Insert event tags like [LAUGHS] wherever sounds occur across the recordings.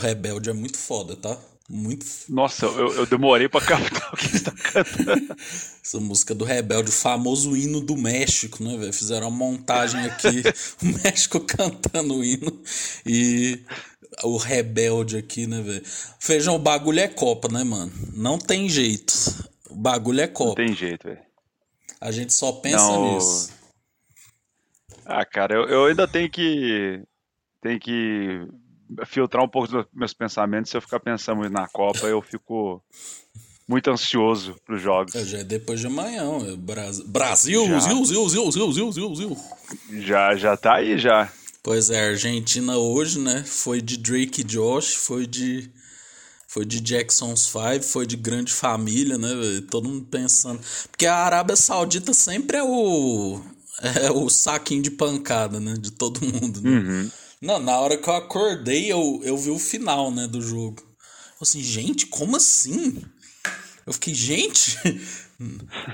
Rebelde é muito foda, tá? Muito. Nossa, eu, eu demorei pra captar o que você tá cantando. [LAUGHS] Essa música do Rebelde, o famoso hino do México, né, velho? Fizeram uma montagem aqui, [LAUGHS] o México cantando o hino e o Rebelde aqui, né, velho? Feijão, o bagulho é Copa, né, mano? Não tem jeito. O bagulho é Copa. Não tem jeito, velho. A gente só pensa Não, nisso. Ah, cara, eu, eu ainda tenho que. Tenho que filtrar um pouco dos meus pensamentos. Se eu ficar pensando muito na Copa, eu fico muito ansioso pros jogos. É, já é depois de amanhã. é Brasil, Brasil, Já. Zil, Zil, Zil, Zil, Zil, Zil, Zil. Já, já tá aí, já. Pois é, a Argentina hoje, né? Foi de Drake e Josh, foi de. Foi de Jackson's Five, foi de grande família, né? Todo mundo pensando. Porque a Arábia Saudita sempre é o. [LAUGHS] É o saquinho de pancada, né? De todo mundo. Né? Uhum. Não, na hora que eu acordei, eu, eu vi o final, né, do jogo. Eu assim, gente, como assim? Eu fiquei, gente, [LAUGHS]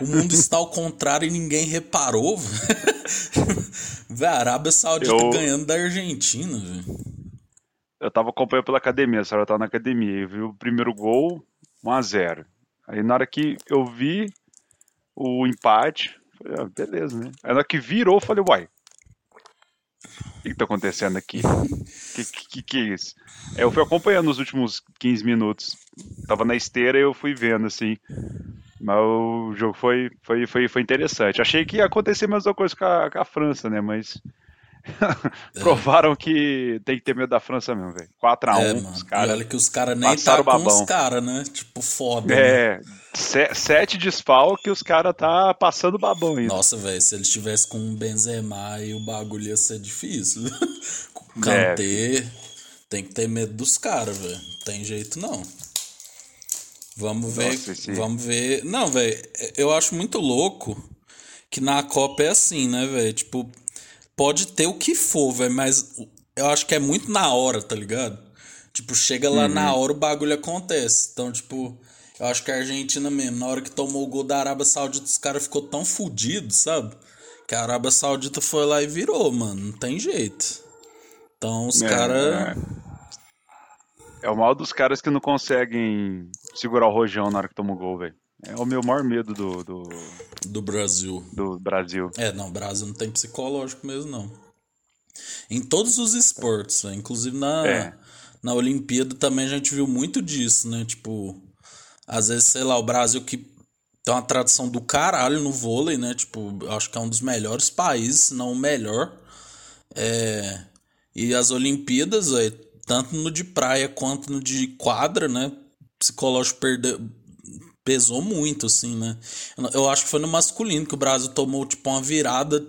o mundo está ao contrário e ninguém reparou. [LAUGHS] Véi, a Arábia Saudita Eu- ganhando da Argentina, velho. Eu tava acompanhando pela academia, a senhora tava na academia. Eu vi o primeiro gol, 1x0. Aí na hora que eu vi o empate, falei, ah, beleza, né? Aí na hora que virou, eu falei, uai, que, que tá acontecendo aqui? Que, que que é isso? Eu fui acompanhando os últimos 15 minutos. Tava na esteira e eu fui vendo, assim. Mas o jogo foi, foi, foi, foi interessante. Achei que ia acontecer a mesma coisa com a, com a França, né? Mas [LAUGHS] provaram que tem que ter medo da França mesmo, velho. 4x1, É, os caras. olha que os caras nem tá com os caras, né? Tipo, foda. né? Se- sete desfalques, os caras tá passando babão ainda. Nossa, velho, se eles tivessem com o Benzema aí, o bagulho ia ser difícil. com [LAUGHS] É. Kanté, tem que ter medo dos caras, velho. Não tem jeito, não. Vamos ver, Nossa, vamos ver. Não, velho, eu acho muito louco que na Copa é assim, né, velho? Tipo, pode ter o que for, velho, mas eu acho que é muito na hora, tá ligado? Tipo, chega lá na Uhum. hora o bagulho acontece. Então, tipo, eu acho que a Argentina mesmo, na hora que tomou o gol da Arábia Saudita, os caras ficou tão fudidos, sabe? Que a Arábia Saudita foi lá e virou, mano. Não tem jeito. Então, os É, caras. É o mal dos caras que não conseguem segurar o rojão na hora que toma o gol, velho. É o meu maior medo do, do, do Brasil. do Brasil. É, não, o Brasil não tem psicológico mesmo, não. Em todos os esportes, né? inclusive na, É. na Olimpíada também a gente viu muito disso, né? Tipo, às vezes, sei lá, o Brasil que tem uma tradição do caralho no vôlei, né? Tipo, acho que é um dos melhores países, se não o melhor. É, e as Olimpíadas, véio, tanto no de praia quanto no de quadra, né? Psicológico perde... pesou muito, assim, né? Eu- Eu acho que foi no masculino que o Brasil tomou, tipo, uma virada,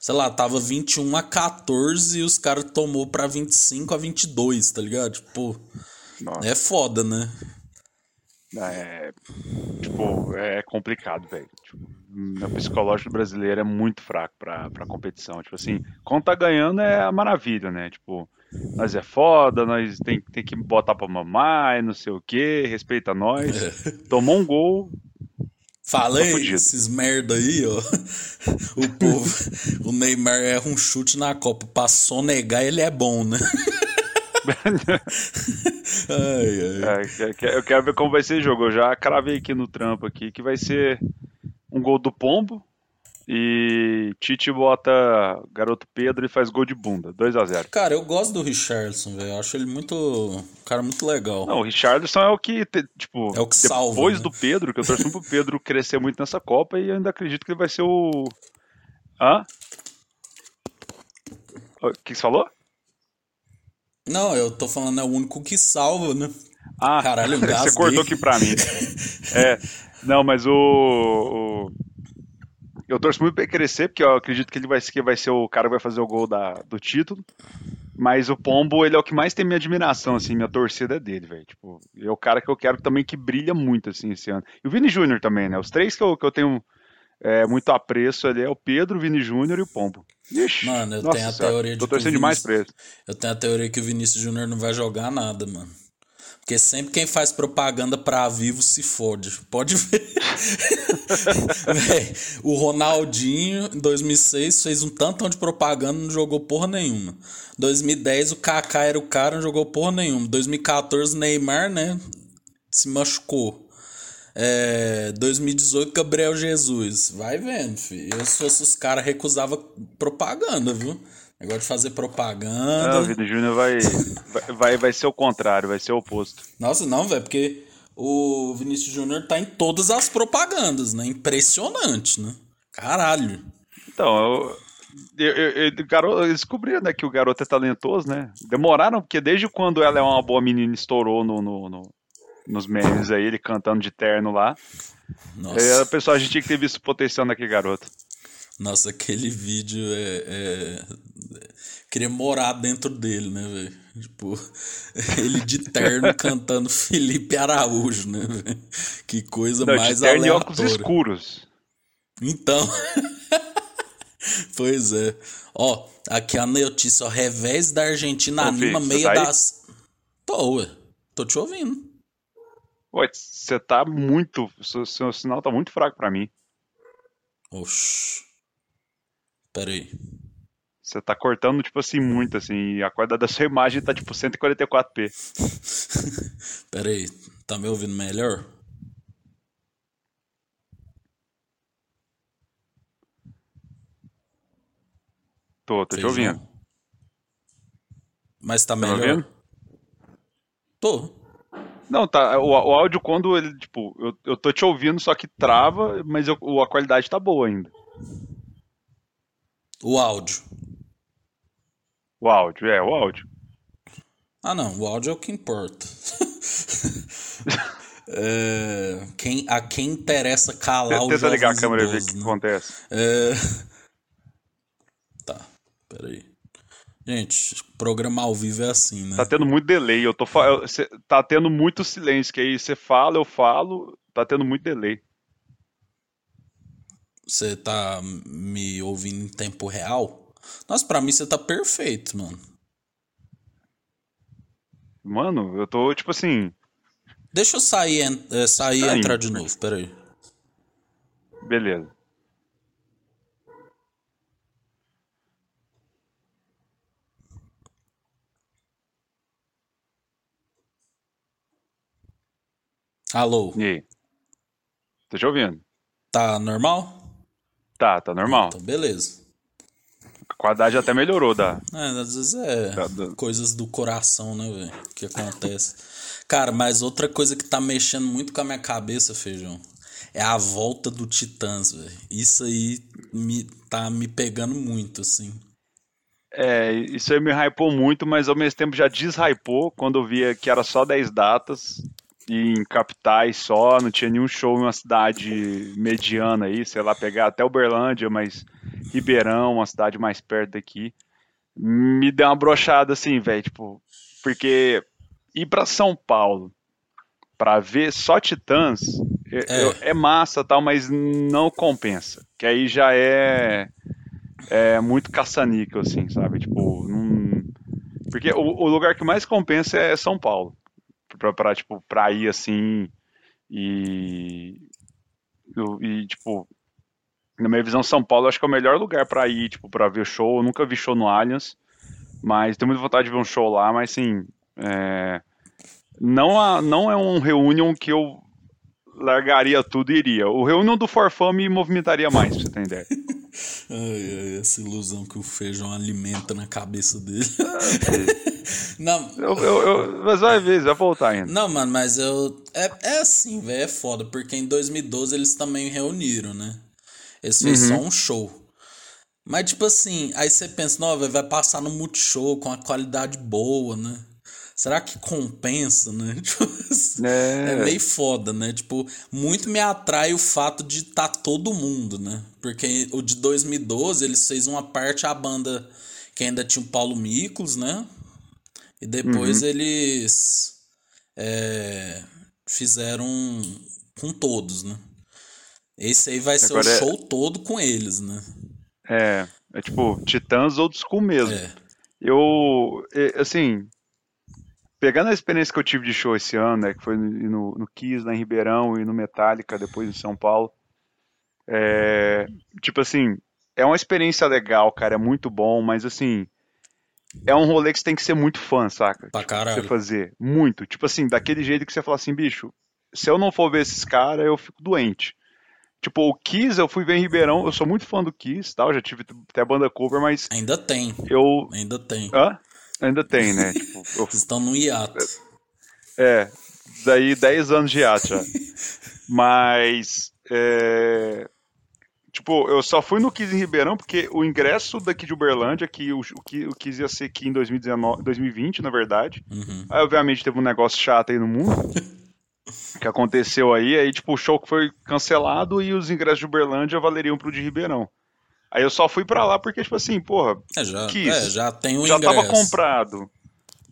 sei lá, tava 21 a 14 e os caras tomou pra 25 a 22, tá ligado? Tipo, Nossa, é foda, né? É, tipo, é complicado, velho. Tipo, o psicológico brasileiro é muito fraco pra, pra competição. Tipo assim, quando tá ganhando é a maravilha, né? Tipo, nós é foda, nós tem, tem que botar pra mamar não sei o que, respeita nós. [LAUGHS] Tomou um gol, Falei, Tá esses merda aí, ó. [LAUGHS] O povo, o Neymar erra um chute na Copa. Pra sonegar, ele é bom, né? [LAUGHS] [LAUGHS] ai, ai. É, eu quero ver como vai ser o jogo. Eu já cravei aqui no trampo aqui que vai ser um gol do Pombo e Tite bota garoto Pedro e faz gol de bunda, 2 a 0. Cara, eu gosto do Richardson, velho. Eu acho ele muito. Um cara muito legal. Não, o Richardson é o que, tipo, É o que depois salva, né? do Pedro, que eu torço muito pro Pedro crescer muito nessa Copa e eu ainda acredito que ele vai ser o Hã? O que você falou? Não, eu tô falando, é o único que salva, né? Ah, Caralho, [LAUGHS] você cortou aqui pra mim. É, não, mas o, o- Eu torço muito pra ele crescer, porque eu acredito que ele vai, ser- que vai ser o cara que vai fazer o gol da, do título. Mas o Pombo, ele é o que mais tem minha admiração, assim, minha torcida é dele, velho. Tipo, é o cara que eu quero também que brilha muito, assim, esse ano. E o Vini Júnior também, né? Os três que eu, que eu tenho é, muito apreço ali é o Pedro, o Vini Júnior e o Pombo. Ixi, Mano, eu tenho a senhora, teoria de Tô torcendo demais pra ele. Eu tenho a teoria que o Vinícius Júnior não vai jogar nada, mano. Porque sempre quem faz propaganda pra vivo se fode. Pode ver. [LAUGHS] Véi, o Ronaldinho, em 2006, fez um tantão de propaganda não jogou porra nenhuma. 2010, o Kaká era o cara, não jogou porra nenhuma. 2014, Neymar, né? Se machucou. É, 2018, Gabriel Jesus. Vai vendo, filho. Eu, se fosse os caras, recusava propaganda, viu? Negócio de fazer propaganda. Não, o Vini Júnior vai, vai, vai, vai ser o contrário, vai ser o oposto. Nossa, não, velho, porque o Vinícius Júnior tá em todas as propagandas, né? Impressionante, né? Caralho. Então, eu, eu, eu, garoto, eu descobri né, que o garoto é talentoso, né? Demoraram, porque desde quando ela é uma boa menina estourou no, no, no nos memes aí, ele cantando de terno lá. Nossa. Aí, a pessoa, a gente tinha que ter visto o potencial naquele garoto. Nossa, aquele vídeo é, é... Queria morar dentro dele, né, velho? Tipo, [LAUGHS] ele de terno [LAUGHS] cantando Felipe Araújo, né, véio? Que coisa Não, mais de terno aleatória. e óculos escuros. Então. [LAUGHS] pois é. Ó, aqui a notícia, ó, revés da Argentina Ô, anima Fih, meia tá das... Tô, ué. Tô te ouvindo. Você tá muito... Seu, seu sinal tá muito fraco pra mim. Oxi. Pera aí. Você tá cortando, tipo assim, muito, assim, e a qualidade da sua imagem tá, tipo, 144p. [LAUGHS] Pera aí, tá me ouvindo melhor? Tô, tô te ouvindo. Mas tá, tá melhor? Ouvindo? Tô. Não, tá. O, o áudio, quando ele, tipo, eu, eu tô te ouvindo, só que trava, mas eu, a qualidade tá boa ainda. O áudio. O áudio, é, o áudio. Ah, não, o áudio é o que importa. [LAUGHS] é, quem, a quem interessa calar Tenta o Tenta ligar a câmera e ver o que, né? acontece. É... [LAUGHS] Tá, peraí. Gente, programa ao vivo é assim, né? Tá tendo muito delay, eu tô tá tendo muito silêncio, que aí você fala, eu falo, tá tendo muito delay. Você tá me ouvindo em tempo real? Nossa, pra mim você tá perfeito, mano. Mano, eu tô tipo assim. Deixa eu sair, é, sair e entrar de novo, peraí. Beleza. Alô? E aí? Tô te ouvindo. Tá normal? Tá, tá normal. Então, beleza. A qualidade até melhorou, da. É, às vezes é da, da... coisas do coração, né, velho? Que acontece. Cara, mas outra coisa que tá mexendo muito com a minha cabeça, feijão, é a volta do Titãs, velho. Isso aí me, tá me pegando muito, assim. É, isso aí me hypou muito, mas ao mesmo tempo já deshypou quando eu via que era só 10 datas em capitais só, não tinha nenhum show em uma cidade mediana aí, sei lá, pegar até Uberlândia, mas Ribeirão, uma cidade mais perto daqui. Me deu uma brochada assim, velho, tipo, porque ir para São Paulo para ver só Titãs é. é massa tal, mas não compensa. Que aí já é é muito caça-níquel, assim, sabe? Tipo, não... porque o, o lugar que mais compensa é São Paulo pra, pra, tipo, pra ir assim e, e tipo, na minha visão, São Paulo acho que é o melhor lugar para ir, tipo, para ver show. Eu nunca vi show no Allianz, mas tenho muita vontade de ver um show lá, mas sim, é, não, a, não é um reunion que eu largaria tudo e iria. O reunion do Forfã me movimentaria mais, pra você ter ideia. [LAUGHS] ai, ai, essa ilusão que o feijão alimenta na cabeça dele. [LAUGHS] não. Eu, eu, eu, mas vai ver, vai voltar ainda. Não, mano, mas eu. É, é assim, velho, é foda, porque em 2012 eles também reuniram, né? Eles fez uhum. só um show. Mas, tipo assim, aí você pensa, não, vai passar no Multishow com a qualidade boa, né? Será que compensa, né? [LAUGHS] Tipo, é. é. meio foda, né? Tipo, muito me atrai o fato de estar tá todo mundo, né? Porque o de 2012 eles fez uma parte a banda que ainda tinha o Paulo Miklos, né? E depois uhum. eles é, fizeram com todos, né? Esse aí vai ser Agora o é show é... todo com eles, né? É, é tipo Titãs Old School mesmo. É. Eu, assim, pegando a experiência que eu tive de show esse ano, né, que foi no, no Kiss, lá em Ribeirão, e no Metallica, depois em São Paulo, é, tipo assim, é uma experiência legal, cara, é muito bom, mas assim, é um rolê que você tem que ser muito fã, saca? Pra tipo, caralho. Você fazer, muito. Tipo assim, daquele jeito que você fala assim, bicho, se eu não for ver esses caras, eu fico doente. Tipo, o Kiss, eu fui ver em Ribeirão, eu sou muito fã do Kiss, tal, já tive até banda cover, mas Ainda tem. eu... Ainda tem. Hã? Ainda tem, né? [LAUGHS] Tipo, eu estão no hiato. É, daí 10 anos de hiato já. [LAUGHS] Mas, é, tipo, eu só fui no Kiss em Ribeirão porque o ingresso daqui de Uberlândia, que o, o, o ia ser aqui em 2019, 2020, na verdade. Uhum. Aí, obviamente, teve um negócio chato aí no mundo. [LAUGHS] que aconteceu aí, aí, tipo, o show que foi cancelado e os ingressos de Uberlândia valeriam pro de Ribeirão. Aí eu só fui pra lá porque, tipo assim, porra, É, já, Kiss. é, já tem o já ingresso. tava comprado.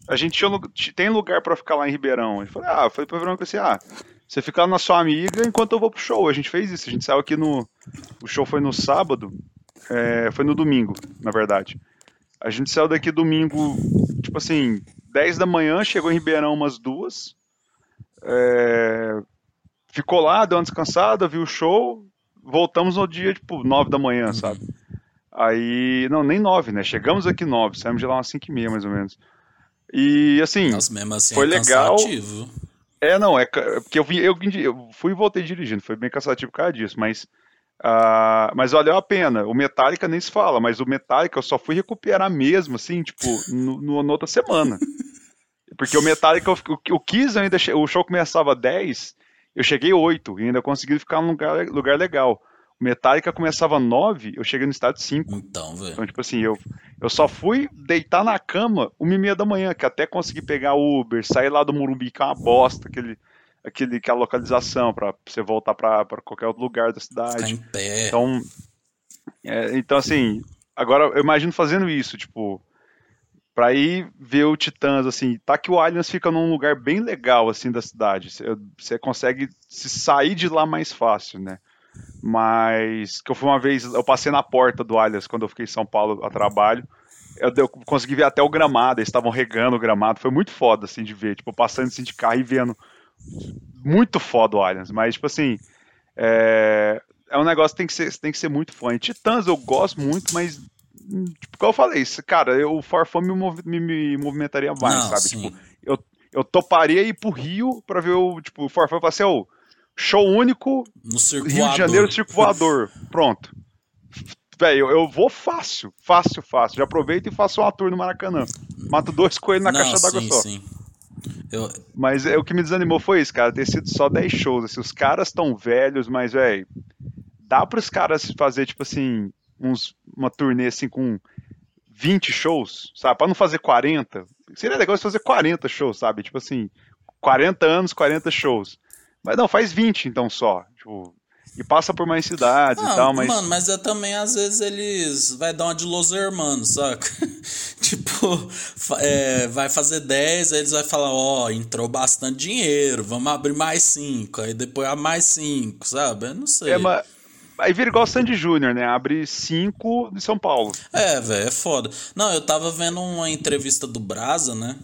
A gente tinha, tem lugar pra ficar lá em Ribeirão. Eu falei, ah, eu falei pra Verônica assim, ah, você fica lá na sua amiga enquanto eu vou pro show. A gente fez isso, a gente saiu aqui no. O show foi no sábado, é, foi no domingo, na verdade. A gente saiu daqui domingo, tipo assim, 10 da manhã, chegou em Ribeirão umas duas. é, ficou lá, deu uma descansada, viu o show. Voltamos no dia, tipo, 9 da manhã, sabe? Aí, não, nem 9, né? Chegamos aqui 9, saímos de lá umas 5 e meia, mais ou menos. E, assim, Nossa, mesmo assim Foi é legal. cansativo. é, não, é é porque eu, vim, eu, eu fui e voltei dirigindo, foi bem cansativo por causa disso, mas, ah, mas valeu a pena. O Metallica nem se fala, mas o Metallica eu só fui recuperar mesmo, assim, tipo, no, no- na outra semana. Porque o Metallica, o, o Kiss ainda, o show começava 10, eu cheguei 8 e ainda consegui ficar num lugar, lugar legal. O Metallica começava 9, eu cheguei no estádio 5. Então, velho. Então, tipo assim, eu, eu só fui deitar na cama uma e meia da manhã, que até consegui pegar Uber, sair lá do Morumbi, que é uma bosta, aquele, aquele, aquela localização pra você voltar pra, pra qualquer outro lugar da Ficar cidade. em pé. Então, é, então, assim, agora eu imagino fazendo isso, tipo, pra ir ver o Titãs, assim, tá que o Allianz fica num lugar bem legal, assim, da cidade. Você, consegue se sair de lá mais fácil, né? Mas que eu fui uma vez, eu passei na porta do Allianz quando eu fiquei em São Paulo a trabalho. Eu, eu consegui ver até o gramado, eles estavam regando o gramado. Foi muito foda, assim, de ver, tipo, passando assim de carro e vendo. Muito foda o Allianz, mas, tipo assim, é, é um negócio que tem que ser, tem que ser muito fã. E Titãs eu gosto muito, mas, tipo, como eu falei, isso, cara, eu, o Farfã me, movi- me, me movimentaria mais, Não, sabe? sim. Tipo, eu, eu toparia ir pro Rio pra ver o, tipo, o Farfã e falar assim, ô, show único, Rio de. Janeiro, Circo Voador. [LAUGHS] Pronto. Velho, eu, vou fácil, fácil, fácil. Já aproveito e faço uma tour no Maracanã. Mato dois coelhos na Não, caixa d'água só. sim. Eu, Mas é, o que me desanimou foi isso, cara, ter sido só 10 shows. Assim, os caras estão velhos, mas, velho, dá pros caras fazer, tipo assim, uns, uma turnê assim com 20 shows, sabe? Pra não fazer 40. Seria legal se fazer 40 shows, sabe? Tipo assim, 40 anos, 40 shows. Mas não, faz 20 então só. Tipo, e passa por mais cidades Não, e tal, mas. Mano, mas é também, às vezes, eles vai dar uma de Los Hermanos, saca? [LAUGHS] tipo, é, vai fazer 10, aí eles vai falar, ó, entrou bastante dinheiro, vamos abrir mais 5, aí depois a mais 5, sabe? Eu não sei. É, mas, aí vira igual o Sandy Júnior, né? Abre 5 de São Paulo. É, velho, é foda. Não, eu tava vendo uma entrevista do Brasa, né?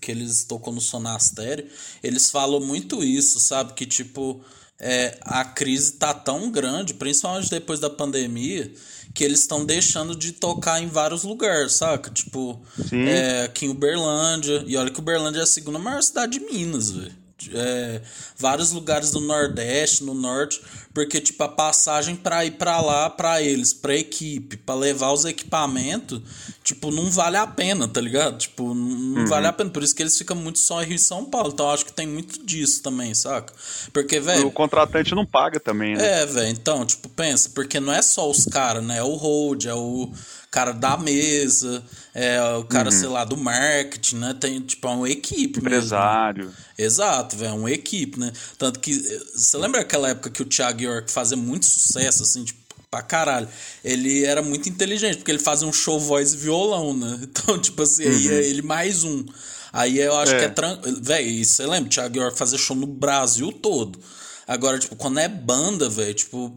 Que eles tocou no Sonastério. Eles falam muito isso, sabe? Que, tipo, é, a crise tá tão grande, principalmente depois da pandemia, que eles estão deixando de tocar em vários lugares, saca? Tipo, Sim. é, aqui em Uberlândia. E olha que Uberlândia é a segunda maior cidade de Minas, velho. É, vários lugares do Nordeste, no Norte, porque tipo a passagem para ir para lá para eles, para equipe, para levar os equipamentos, tipo não vale a pena, tá ligado? Tipo não Uhum. vale a pena, por isso que eles ficam muito só em Rio e São Paulo. Então acho que tem muito disso também, saca? Porque velho, O contratante não paga também, né? é, velho, então, tipo, pensa, porque não é só os caras, né? É o hold, é o cara da mesa, é o cara, sei lá, do marketing, né? Tem, tipo, é uma equipe mesmo. né? Empresário. Exato, velho, é uma equipe, né? Tanto que, eh, você lembra aquela época que o Thiago York fazia muito sucesso, assim, tipo, pra caralho? Ele era muito inteligente, porque ele fazia um show voz e violão, né? [LAUGHS] Então, tipo assim, aí é ele mais um. Aí eu acho É. que é tranquilo. Velho, e você lembra? O Thiago York fazia show no Brasil todo. Agora, tipo, quando é banda, velho, tipo.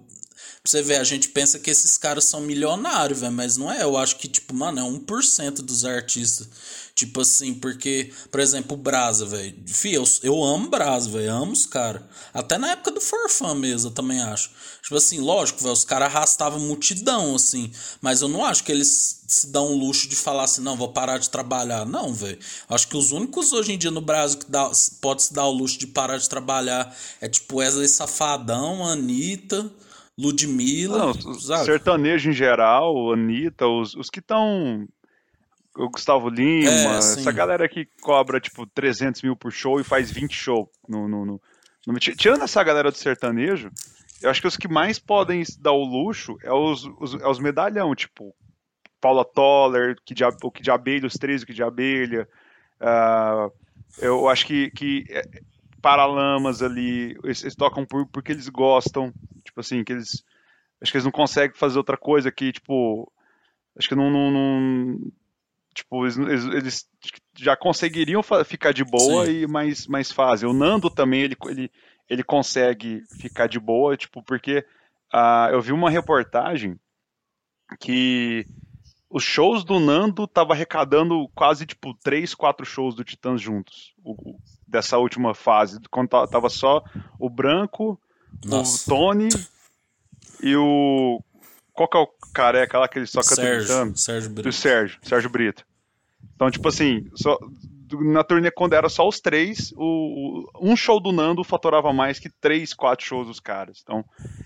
Você ver, a gente pensa que esses caras são milionários, velho, mas não é. Eu acho que, tipo, mano, é 1% dos artistas. Tipo assim, porque, por exemplo, o Brasa, velho. Fih, eu, eu amo Brasa, velho. Amo os caras. Até na época do Forfã mesmo, eu também acho. Tipo assim, lógico, velho, os caras arrastavam multidão, assim. Mas eu não acho que eles se dão o luxo de falar assim, não, vou parar de trabalhar. Não, velho. Acho que os únicos hoje em dia no Brasil que dá, pode se dar o luxo de parar de trabalhar é tipo Wesley Safadão, Anitta. Ludmilla. Não, sertanejo em geral, Anitta, os, os que estão o Gustavo Lima, é, essa galera que cobra, tipo, 300 mil por show e faz 20 shows no, no, no, no, Tirando essa galera do sertanejo, eu acho que os que mais podem dar o luxo é os, os, é os medalhão, tipo, Paula Toller, que de, o que de abelha, os três o que de abelha. Uh, eu acho que, que é, Paralamas ali, eles, eles tocam por, porque eles gostam, tipo assim, que eles. Acho que eles não conseguem fazer outra coisa que, tipo. Acho que não, não, não Tipo, eles, eles já conseguiriam ficar de boa, Sim. e mais, mais fazem. O Nando também, ele, ele, ele consegue ficar de boa, tipo, porque uh, eu vi uma reportagem que os shows do Nando tava arrecadando quase, tipo, três, quatro shows do Titãs juntos. O, dessa última fase, quando tava só o Branco, Nossa. o Tony e o qual que é o careca lá que ele só canta Sérgio? Sérgio Brito. Do Sérgio, Sérgio Brito. Então, tipo assim, só, na turnê quando era só os três, o, o, um show do Nando faturava mais que três, quatro shows dos caras. Então,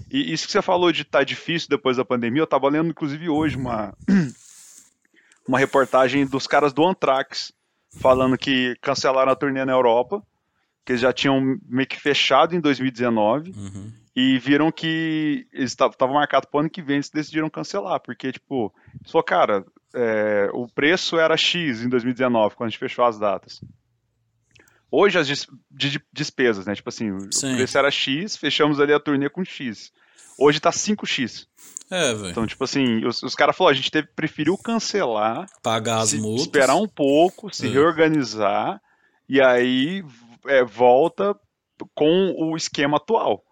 e isso que você falou de estar tá difícil depois da pandemia, eu tava lendo inclusive hoje uma, [CLEARS THROAT] uma reportagem dos caras do Anthrax falando que cancelaram a turnê na Europa, que eles já tinham meio que fechado em 2019. Uhum e viram que eles estavam marcados para o ano que vem, eles decidiram cancelar, porque, tipo, só cara, é, o preço era X em 2019, quando a gente fechou as datas. Hoje as dis despesas, né? Tipo assim, Sim. o preço era X, fechamos ali a turnê com X. Hoje tá 5X. É, velho. Então, tipo assim, os, os caras falaram, a gente teve, preferiu cancelar, pagar as multas, esperar um pouco, se é. reorganizar, e aí é, volta com o esquema atual.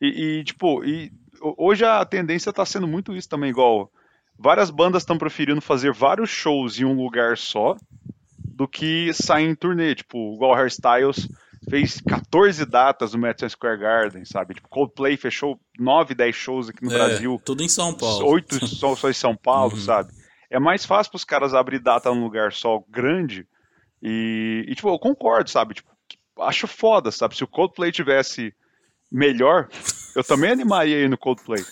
E, e tipo, e hoje a tendência está sendo muito isso também, igual várias bandas estão preferindo fazer vários shows em um lugar só do que sair em turnê, tipo, igual Hairstyles fez 14 datas no Madison Square Garden, sabe? Tipo, Coldplay fechou 9, 10 shows aqui no é, Brasil. Tudo em São Paulo. 8 [LAUGHS] só, só em São Paulo, uhum. sabe? É mais fácil para os caras abrir data num lugar só grande e, e, tipo, eu concordo, sabe? Tipo, acho foda, sabe? Se o Coldplay tivesse melhor, eu também animaria aí no Coldplay.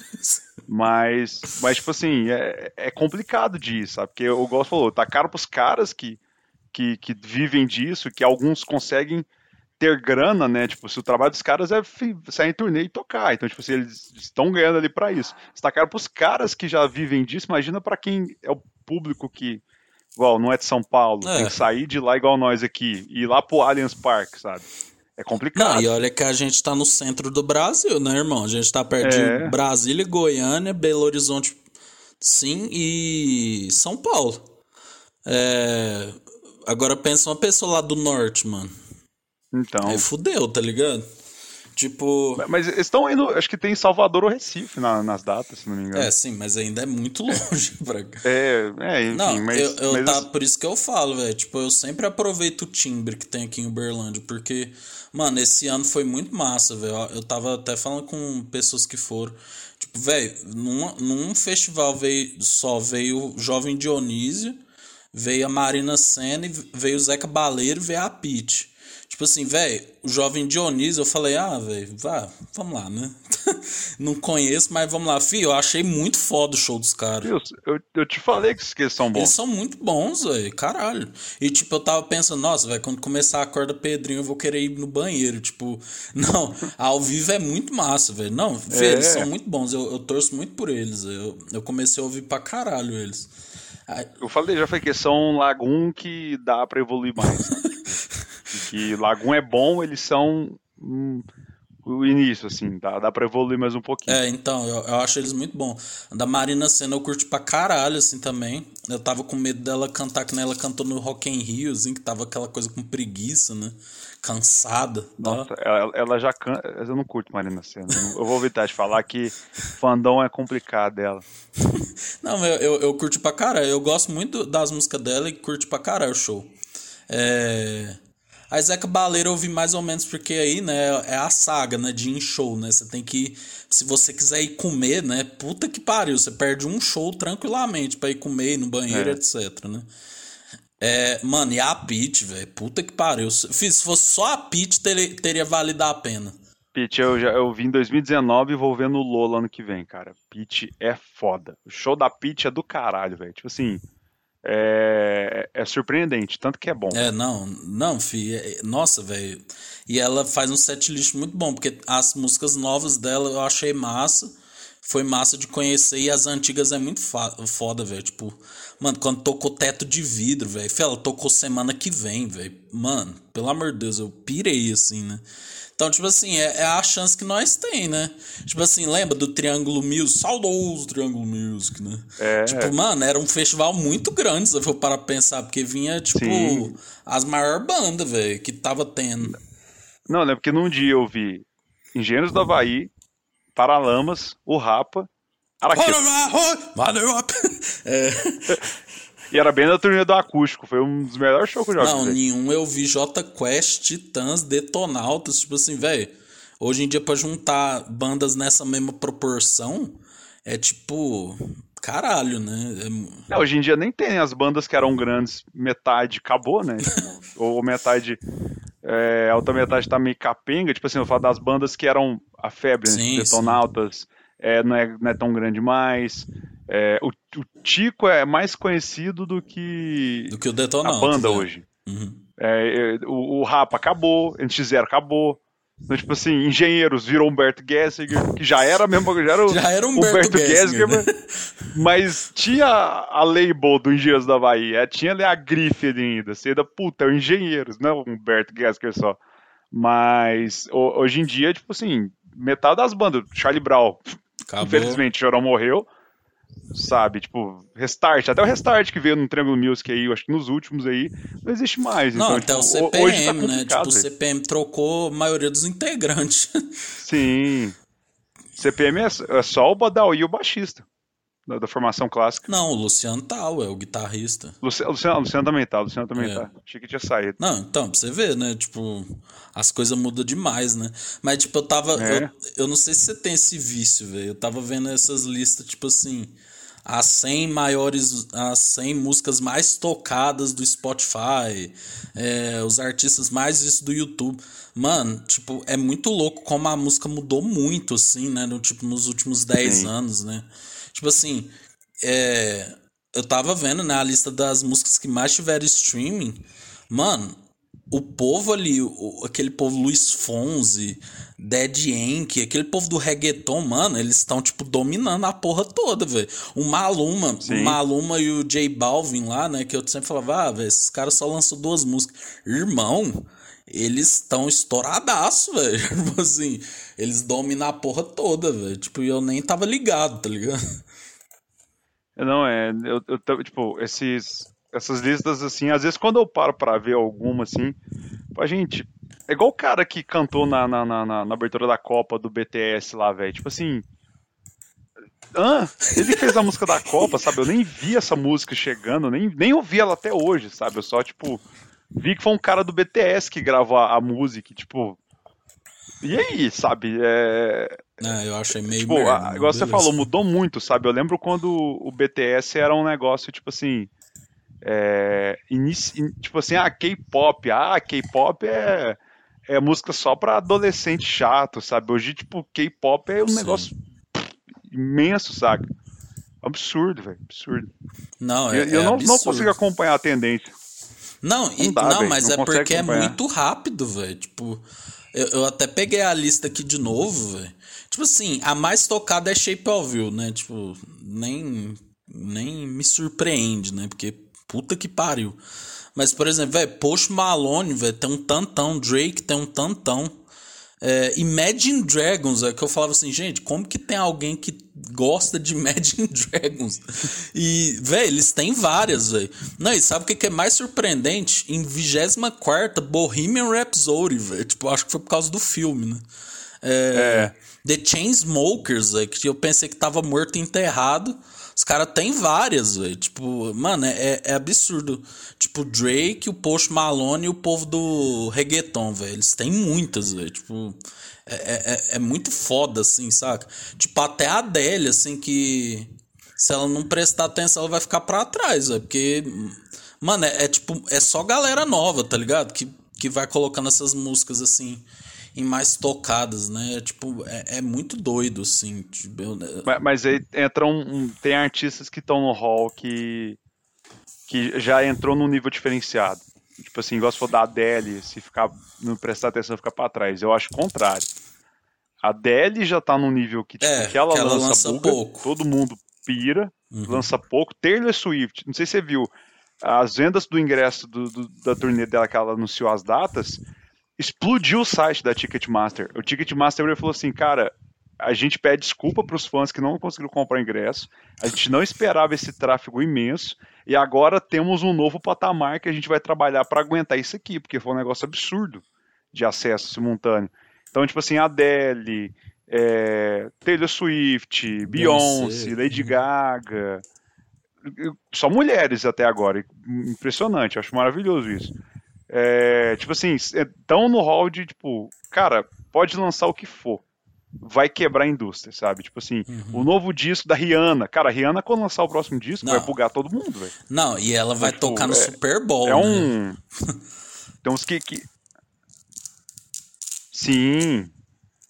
Mas, mas tipo assim, é, é complicado disso, sabe? Porque o Gosto falou, tá caro pros caras que, que, que vivem disso, que alguns conseguem ter grana, né? Tipo, se o trabalho dos caras é sair em turnê e tocar. Então, tipo assim, eles estão ganhando ali para isso. Está caro pros caras que já vivem disso, imagina para quem é o público que, igual, não é de São Paulo, é. tem que sair de lá igual nós aqui, e ir lá pro Allianz Park, sabe? É complicado. Não, e olha que a gente tá no centro do Brasil, né, irmão? A gente tá perto é. de Brasília, Goiânia, Belo Horizonte, sim, e São Paulo. É... Agora pensa uma pessoa lá do norte, mano. Então. Aí fudeu, tá ligado? Tipo. Mas estão indo, acho que tem Salvador ou Recife na, nas datas, se não me engano. É, sim, mas ainda é muito longe [LAUGHS] pra cá. É, é, enfim, não, mas. Eu, eu mas... Tá, por isso que eu falo, velho. Tipo, eu sempre aproveito o timbre que tem aqui em Uberlândia, porque Mano, esse ano foi muito massa, velho. Eu tava até falando com pessoas que foram. Tipo, velho, num, num festival veio, só veio o Jovem Dionísio, veio a Marina Senna, veio o Zeca Baleiro e veio a Pete. Tipo assim, velho, o jovem Dionísio, eu falei, ah, velho, vá, vamos lá, né? [LAUGHS] não conheço, mas vamos lá. Fih, eu achei muito foda o show dos caras. Eu, eu te falei que eles são bons. Eles são muito bons, velho, caralho. E, tipo, eu tava pensando, nossa, velho, quando começar a corda Pedrinho, eu vou querer ir no banheiro. Tipo, [LAUGHS] não, ao vivo é muito massa, velho. Não, é. eles são muito bons. Eu, eu torço muito por eles. Eu, eu comecei a ouvir pra caralho eles. Eu falei, já falei que são um Lagum que dá pra evoluir mais. [LAUGHS] que Lagum é bom, eles são um, o início, assim, dá, dá pra evoluir mais um pouquinho. É, então, eu, eu acho eles muito bom. Da Marina Senna eu curti pra caralho, assim, também. Eu tava com medo dela cantar, que ela cantou no Rock in Rio, assim, que tava aquela coisa com preguiça, né? Cansada. Nossa, ela, ela, já canta... Eu não curto Marina Senna. Eu vou evitar de falar que fandom é complicado dela. [LAUGHS] não, eu, eu, eu curti pra caralho. Eu gosto muito das músicas dela e curto pra caralho o show. É... A Zeca Baleiro eu vi mais ou menos porque aí, né, é a saga, né, de ir em show, né? Você tem que, se você quiser ir comer, né, puta que pariu, você perde um show tranquilamente para ir comer, ir no banheiro, é. etc, né? É, mano, e a Pit, velho, puta que pariu. Se fosse só a Pit, teria, teria valido a pena. Pit, eu, já, eu vim em 2019 e vou ver no Lola ano que vem, cara. Pit é foda. O show da Pit é do caralho, velho. Tipo assim, é, é surpreendente, tanto que é bom. É, não, não, fi, é, nossa, velho. E ela faz um set list muito bom, porque as músicas novas dela eu achei massa. Foi massa de conhecer e as antigas é muito foda, velho. Tipo, mano, quando tocou teto de vidro, velho. Ela tocou semana que vem, velho. Mano, pelo amor de Deus, eu pirei assim, né? Então, tipo assim, é, é, a chance que nós tem, né? Tipo assim, lembra do Triângulo Music? Saudoso Triângulo Music, né? É. Tipo, mano, era um festival muito grande, se eu for para pensar, porque vinha, tipo, Sim. as maiores bandas, velho, que tava tendo. Não, né? Porque num dia eu vi Engenheiros do Havaí, Paralamas, o Rapa, Araqueta. [LAUGHS] é. [LAUGHS] E era bem na turnê do acústico, foi um dos melhores shows que eu já Não, nenhum eu vi J Quest, Titãs, Detonautas, tipo assim, velho. Hoje em dia, pra juntar bandas nessa mesma proporção, é tipo. Caralho, né? É... É, hoje em dia nem tem as bandas que eram grandes, metade acabou, né? [LAUGHS] ou metade. É, a outra metade tá meio capenga. Tipo assim, eu falo das bandas que eram a febre, né? sim, Detonautas, é, não, é, não é tão grande mais. É, o, o, Tico é mais conhecido do que, do que o Detonautas, a banda né? hoje. Uhum. É, é, o, o Rapa acabou, NX0 acabou. Então, tipo assim, Engenheiros virou Humberto Gessinger, que já era mesmo, já era, já era Humberto, Humberto Gessinger, né? mas tinha a label do Engenheiros da Bahia, tinha ali a grife ainda, você ainda, puta, é o Engenheiros, não é o Humberto Gessinger só. Mas hoje em dia, tipo assim, metade das bandas, Charlie Brown, Acabou. infelizmente, Chorão morreu, sabe? Tipo, Restart, até o Restart que veio no Triangle Music aí, eu acho que nos últimos aí, não existe mais. Não, então, até tipo, o CPM, hoje tá né? Tipo, o CPM trocou a maioria dos integrantes. [LAUGHS] Sim. CPM é, é só o Badawi e o baixista. Da, da, formação clássica. Não, o Luciano tá, é o guitarrista. Luciano, Luciano, Luciano também tá, Luciano também é. tá. Achei que tinha saído. Não, então, pra você ver, né? Tipo, as coisas mudam demais, né? Mas, tipo, eu tava. É. Eu, eu não sei se você tem esse vício, velho. Eu tava vendo essas listas, tipo assim as 100 maiores, as 100 músicas mais tocadas do Spotify, é, os artistas mais vistos do YouTube. Mano, tipo, é muito louco como a música mudou muito, assim, né? No, tipo, nos últimos 10 Sim. anos, né? Tipo assim, é, eu tava vendo, né, a lista das músicas que mais tiveram streaming. Mano, o povo ali, o, aquele povo Luiz Fonzi, Dead Yankee, aquele povo do reggaeton, mano, eles estão, tipo, dominando a porra toda, velho. O Maluma, Sim. o Maluma e o J Balvin lá, né, que eu sempre falava, ah, velho, esses caras só lançam duas músicas. Irmão, eles estão estouradaço, [LAUGHS] velho. Tipo assim, eles dominam a porra toda, velho. Tipo, eu nem tava ligado, tá ligado? Não, é, eu, eu tipo, esses essas listas, assim, às vezes quando eu paro para ver alguma, assim, a gente. É igual o cara que cantou na, na, na, na abertura da Copa do BTS lá, velho. Tipo assim. Ah, ele fez a música da Copa, sabe? Eu nem vi essa música chegando, nem, nem ouvi ela até hoje, sabe? Eu só, tipo, vi que foi um cara do BTS que gravou a, a música, tipo. E aí, sabe? É. É, eu achei meio. Tipo, merda, igual você falou, mudou muito, sabe? Eu lembro quando o BTS era um negócio, tipo assim é, inici, tipo assim, ah, K-pop, ah, K-pop é, é música só pra adolescente chato, sabe? Hoje, tipo, K-pop é um Sim. negócio imenso, sabe? Absurdo, velho, absurdo. Não, é, eu, eu é não, não, consigo acompanhar a tendência. Não, não, dá, não mas não é porque é acompanhar. é muito rápido, velho. Tipo, eu, eu até peguei a lista aqui de novo, velho. Tipo assim, a mais tocada é Shape of You, né? Tipo, nem, nem me surpreende, né? Porque Puta que pariu. Mas, por exemplo, velho, Post Malone, velho, tem um tantão. Drake tem um tantão. É, Imagine Dragons, é que eu falava assim, gente, como que tem alguém que gosta de [LAUGHS] Imagine Dragons? E, velho, eles têm várias, velho. Não, e sabe o que, que é mais surpreendente? Em 24 Bohemian Rhapsody, velho. Tipo, acho que foi por causa do filme, né? É, é. The Chainsmokers, véio, que eu pensei que tava morto e enterrado. Os caras têm várias, velho. Tipo, mano, é, é absurdo. Tipo, Drake, o Post Malone e o povo do reggaeton, velho. Eles têm muitas, velho. Tipo, é, é, é, é muito foda, assim, saca? Tipo, até a Adele, assim, que se ela não prestar atenção, ela vai ficar pra trás, velho. Porque, mano, é, é tipo, é só galera nova, tá ligado? Que, que vai colocando essas músicas, assim em mais tocadas, né? Tipo, é, é muito doido, assim. Tipo, eu... mas, mas, aí entram. Um, tem artistas que estão no hall que. que já entrou num nível diferenciado. Tipo assim, igual se for da Adele, se ficar, não prestar atenção, ficar pra trás. Eu acho o contrário. A Adele já tá num nível que, tipo, é, que ela, que ela lança, lança buga, pouco. todo mundo pira, uhum. lança pouco. Taylor Swift, não sei se você viu, as vendas do ingresso do, do, da turnê dela que ela anunciou as datas, explodiu o site da Ticketmaster. O Ticketmaster falou assim, cara, a gente pede desculpa para os fãs que não conseguiram comprar ingresso. A gente não esperava esse tráfego imenso e agora temos um novo patamar que a gente vai trabalhar para aguentar isso aqui, porque foi um negócio absurdo de acesso simultâneo. Então, tipo assim, Adele, é, Taylor Swift, Beyoncé, Lady Gaga, só mulheres até agora. Impressionante, acho maravilhoso isso. É, tipo assim, estão no hall de, tipo, cara, pode lançar o que for. Vai quebrar a indústria, sabe? Tipo assim, uhum. o novo disco da Rihanna. Cara, a Rihanna, quando lançar o próximo disco, Não. vai bugar todo mundo, velho. Não, e ela vai então, tocar tipo, no é, Super Bowl. É um. Né? [LAUGHS] Tem uns que, que. Sim.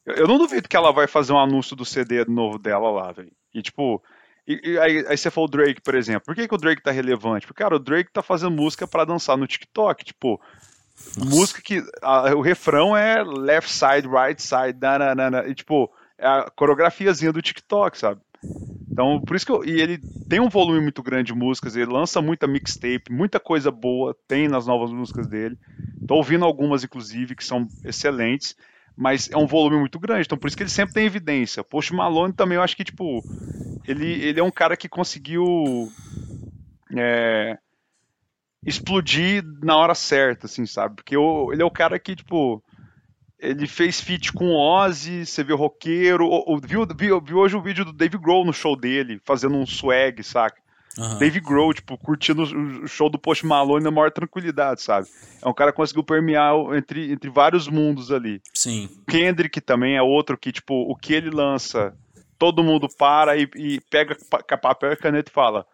Eu não duvido que ela vai fazer um anúncio do CD novo dela lá, velho. E tipo, e, e aí, aí, você falou o Drake, por exemplo. Por que, que o Drake tá relevante? Porque, cara, o Drake tá fazendo música para dançar no TikTok. Tipo, Nossa. música que. A, o refrão é left side, right side, nananana, e tipo, é a coreografiazinha do TikTok, sabe? Então, por isso que eu, e ele tem um volume muito grande de músicas, ele lança muita mixtape, muita coisa boa tem nas novas músicas dele. Tô ouvindo algumas, inclusive, que são excelentes mas é um volume muito grande, então por isso que ele sempre tem evidência. Post Malone também eu acho que, tipo, ele, ele é um cara que conseguiu é, explodir na hora certa, assim, sabe? Porque eu, ele é o cara que, tipo, ele fez feat com Ozzy, você viu roqueiro, ou, viu, viu, viu hoje o vídeo do Dave Grohl no show dele, fazendo um swag, saca? Uhum. Dave Grohl, tipo, curtindo o show do Post Malone na maior tranquilidade, sabe? É um cara que conseguiu permear entre, entre vários mundos ali. Sim. Kendrick também é outro que, tipo, o que ele lança, todo mundo para e, e pega papel e caneta e fala: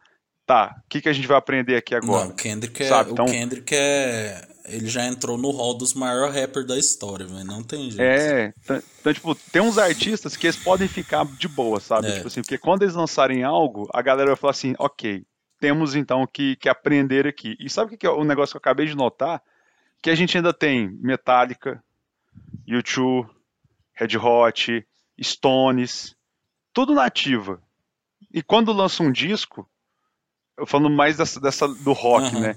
tá, o que, que a gente vai aprender aqui agora? Não, Kendrick é, sabe? Então, o Kendrick é ele já entrou no hall dos maiores rappers da história, velho. Não tem jeito. É, então, então, tipo, tem uns artistas que eles podem ficar de boa, sabe? É. Tipo assim, porque quando eles lançarem algo, a galera vai falar assim, ok, temos então que, que aprender aqui. E sabe o que é o negócio que eu acabei de notar? Que a gente ainda tem Metallica, U2, Red Hot, Stones, tudo nativa. E quando lança um disco, eu falando mais dessa, dessa do rock, uhum. né?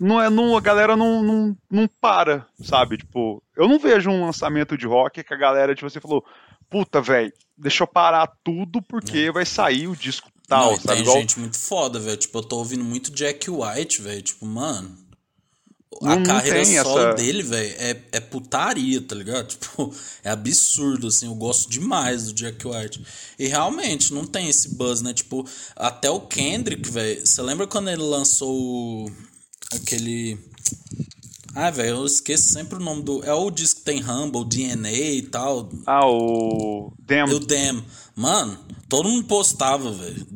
Não é, não, a galera não, não, não para, sabe? Tipo, eu não vejo um lançamento de rock que a galera, tipo, você falou, puta, velho, deixa eu parar tudo porque vai sair o disco tal, não, sabe? Tem Igual... gente muito foda, velho. Tipo, eu tô ouvindo muito Jack White, velho. Tipo, mano. A não, carreira não solo essa... dele, velho, é, é putaria, tá ligado? [LAUGHS] Tipo, é absurdo, assim. Eu gosto demais do Jack White. E realmente, não tem esse buzz, né? Tipo, até o Kendrick, velho. Você lembra quando ele lançou aquele. Ah, velho, eu esqueço sempre o nome do. É o disco que tem Rumble, DNA e tal. Ah, o. Dem. O Dem. Mano, todo mundo postava, velho.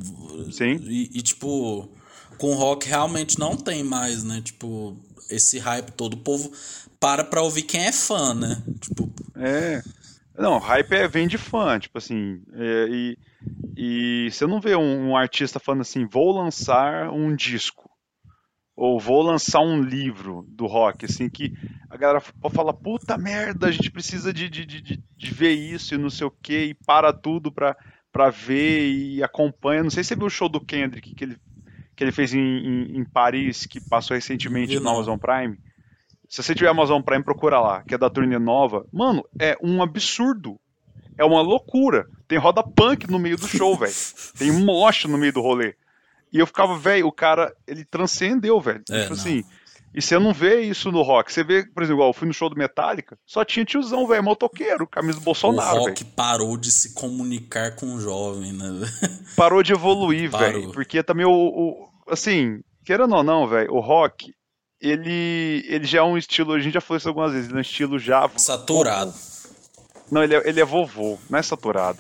Sim. E, e, tipo, com rock realmente não tem mais, né? Tipo, esse hype todo. O povo para pra ouvir quem é fã, né? Tipo. É. Não, hype é, vem de fã, tipo assim. É, e, e você não vê um, um artista falando assim, vou lançar um disco ou vou lançar um livro do rock, assim, que a galera fala, puta merda, a gente precisa de, de, de, de ver isso e não sei o que, e para tudo pra, pra ver e acompanha. Não sei se você viu o show do Kendrick que ele, que ele fez em, em, em Paris, que passou recentemente no Amazon Prime. Se você tiver Amazon Prime, procura lá, que é da turnê nova. Mano, é um absurdo. É uma loucura. Tem roda punk no meio do show, velho. Tem um moche no meio do rolê. E eu ficava, velho, o cara, ele transcendeu, velho. É, tipo não. assim. E você não vê isso no rock. Você vê, por exemplo, eu fui no show do Metallica, só tinha tiozão, velho, motoqueiro, camisa do Bolsonaro. O rock véio. parou de se comunicar com o jovem, né? [LAUGHS] Parou de evoluir, velho. Porque também o, o. Assim, querendo ou não, velho, o rock, ele, ele já é um estilo, a gente já falou isso algumas vezes, ele é um estilo já. Saturado. Não, ele é, ele é vovô, não é saturado.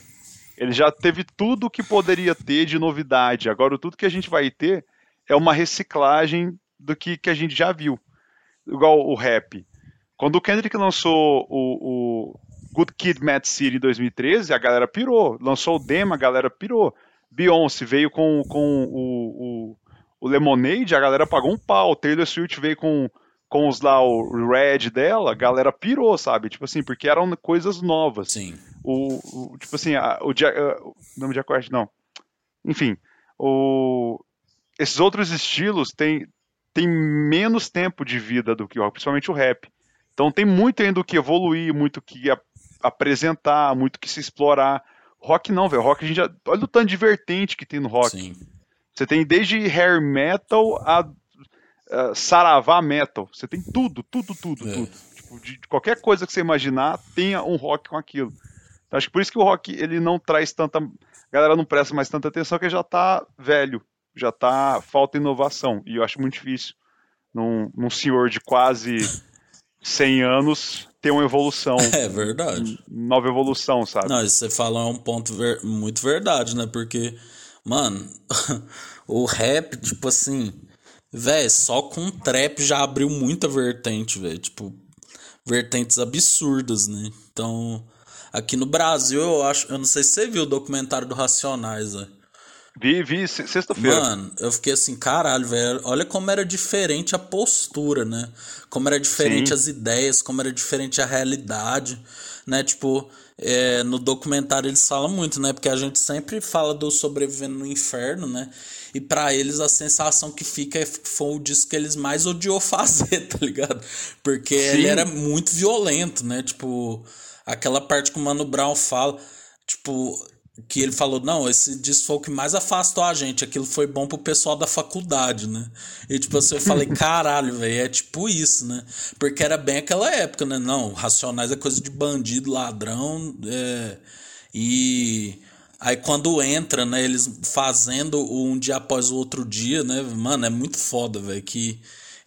Ele já teve tudo que poderia ter de novidade. Agora, tudo que a gente vai ter é uma reciclagem do que, que a gente já viu. Igual o rap. Quando o Kendrick lançou o, o Good Kid, Mad City em 2013, a galera pirou. Lançou o demo, a galera pirou. Beyoncé veio com, com o, o, o Lemonade, a galera pagou um pau. Taylor Swift veio com, com os lá, o Red dela, a galera pirou, sabe? Tipo assim, porque eram coisas novas. Sim. O, o tipo assim, a, o, Jack, uh, o nome de acorde, não. Enfim, o, esses outros estilos têm, tem menos tempo de vida do que o rock, principalmente o rap. Então tem muito ainda o que evoluir, muito o que a, apresentar, muito o que se explorar. Rock não, velho. Rock a gente já. Olha o tanto de vertente que tem no rock. Sim. Você tem desde hair metal a uh, saravá metal. Você tem tudo, tudo, tudo, é. tudo. Tipo, de, de, qualquer coisa que você imaginar, tenha um rock com aquilo. Então, acho que por isso que o rock ele não traz tanta. A galera não presta mais tanta atenção, que já tá velho já tá falta inovação. E eu acho muito difícil num, num senhor de quase 100 anos ter uma evolução. [LAUGHS] É verdade. Nova evolução, sabe? Não, isso você fala é um ponto ver, muito verdade, né? Porque, mano, [LAUGHS] o rap, tipo assim, velho, só com trap já abriu muita vertente, velho. Tipo, vertentes absurdas, né? Então, aqui no Brasil, eu acho, eu não sei se você viu o documentário do Racionais, velho. Vi, vi sexta-feira. Mano, eu fiquei assim, caralho, velho. Olha como era diferente a postura, né? Como era diferente Sim. as ideias, como era diferente a realidade, né? Tipo, é, no documentário eles falam muito, né? Porque a gente sempre fala do sobrevivendo no inferno, né? E para eles a sensação que fica é que foi o disco que eles mais odiou [LAUGHS] fazer, tá ligado? Porque Sim. ele era muito violento, né? Tipo, aquela parte que o Mano Brown fala, tipo, que ele falou, não, esse disco foi o que mais afastou a gente, aquilo foi bom pro pessoal da faculdade, né? E tipo assim, eu falei, [LAUGHS] caralho, velho, é tipo isso, né? Porque era bem aquela época, né? Não, Racionais é coisa de bandido, ladrão, é... e... Aí quando entra, né, eles fazendo um dia após o outro dia, né, mano, é muito foda, velho, que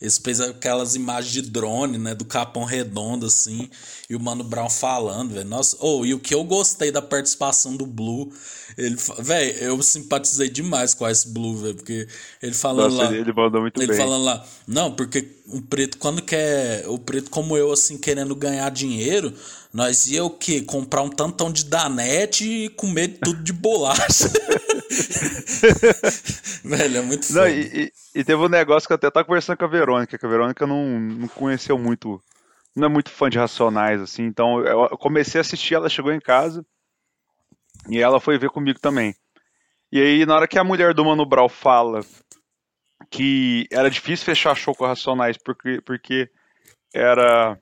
eles fez aquelas imagens de drone, né? Do Capão Redondo, assim. E o Mano Brown falando, velho. Nossa, oh, e o que eu gostei da participação do Blue. Ele, velho, eu simpatizei demais com esse Blue, velho. Porque ele falando Nossa, lá. Ele mandou muito ele bem. Ele falando lá. Não, porque o preto, quando quer. O preto, como eu, assim, querendo ganhar dinheiro. Nós ia o quê? Comprar um tantão de danete e comer tudo de bolacha. [LAUGHS] [LAUGHS] Velho, é muito foda. Não, e, e, teve um negócio que eu até tava conversando com a Verônica, que a Verônica não, não conheceu muito, não é muito fã de Racionais, assim, então eu comecei a assistir, ela chegou em casa e ela foi ver comigo também. E aí, na hora que a mulher do Mano Brown fala que era difícil fechar show com Racionais porque, porque era,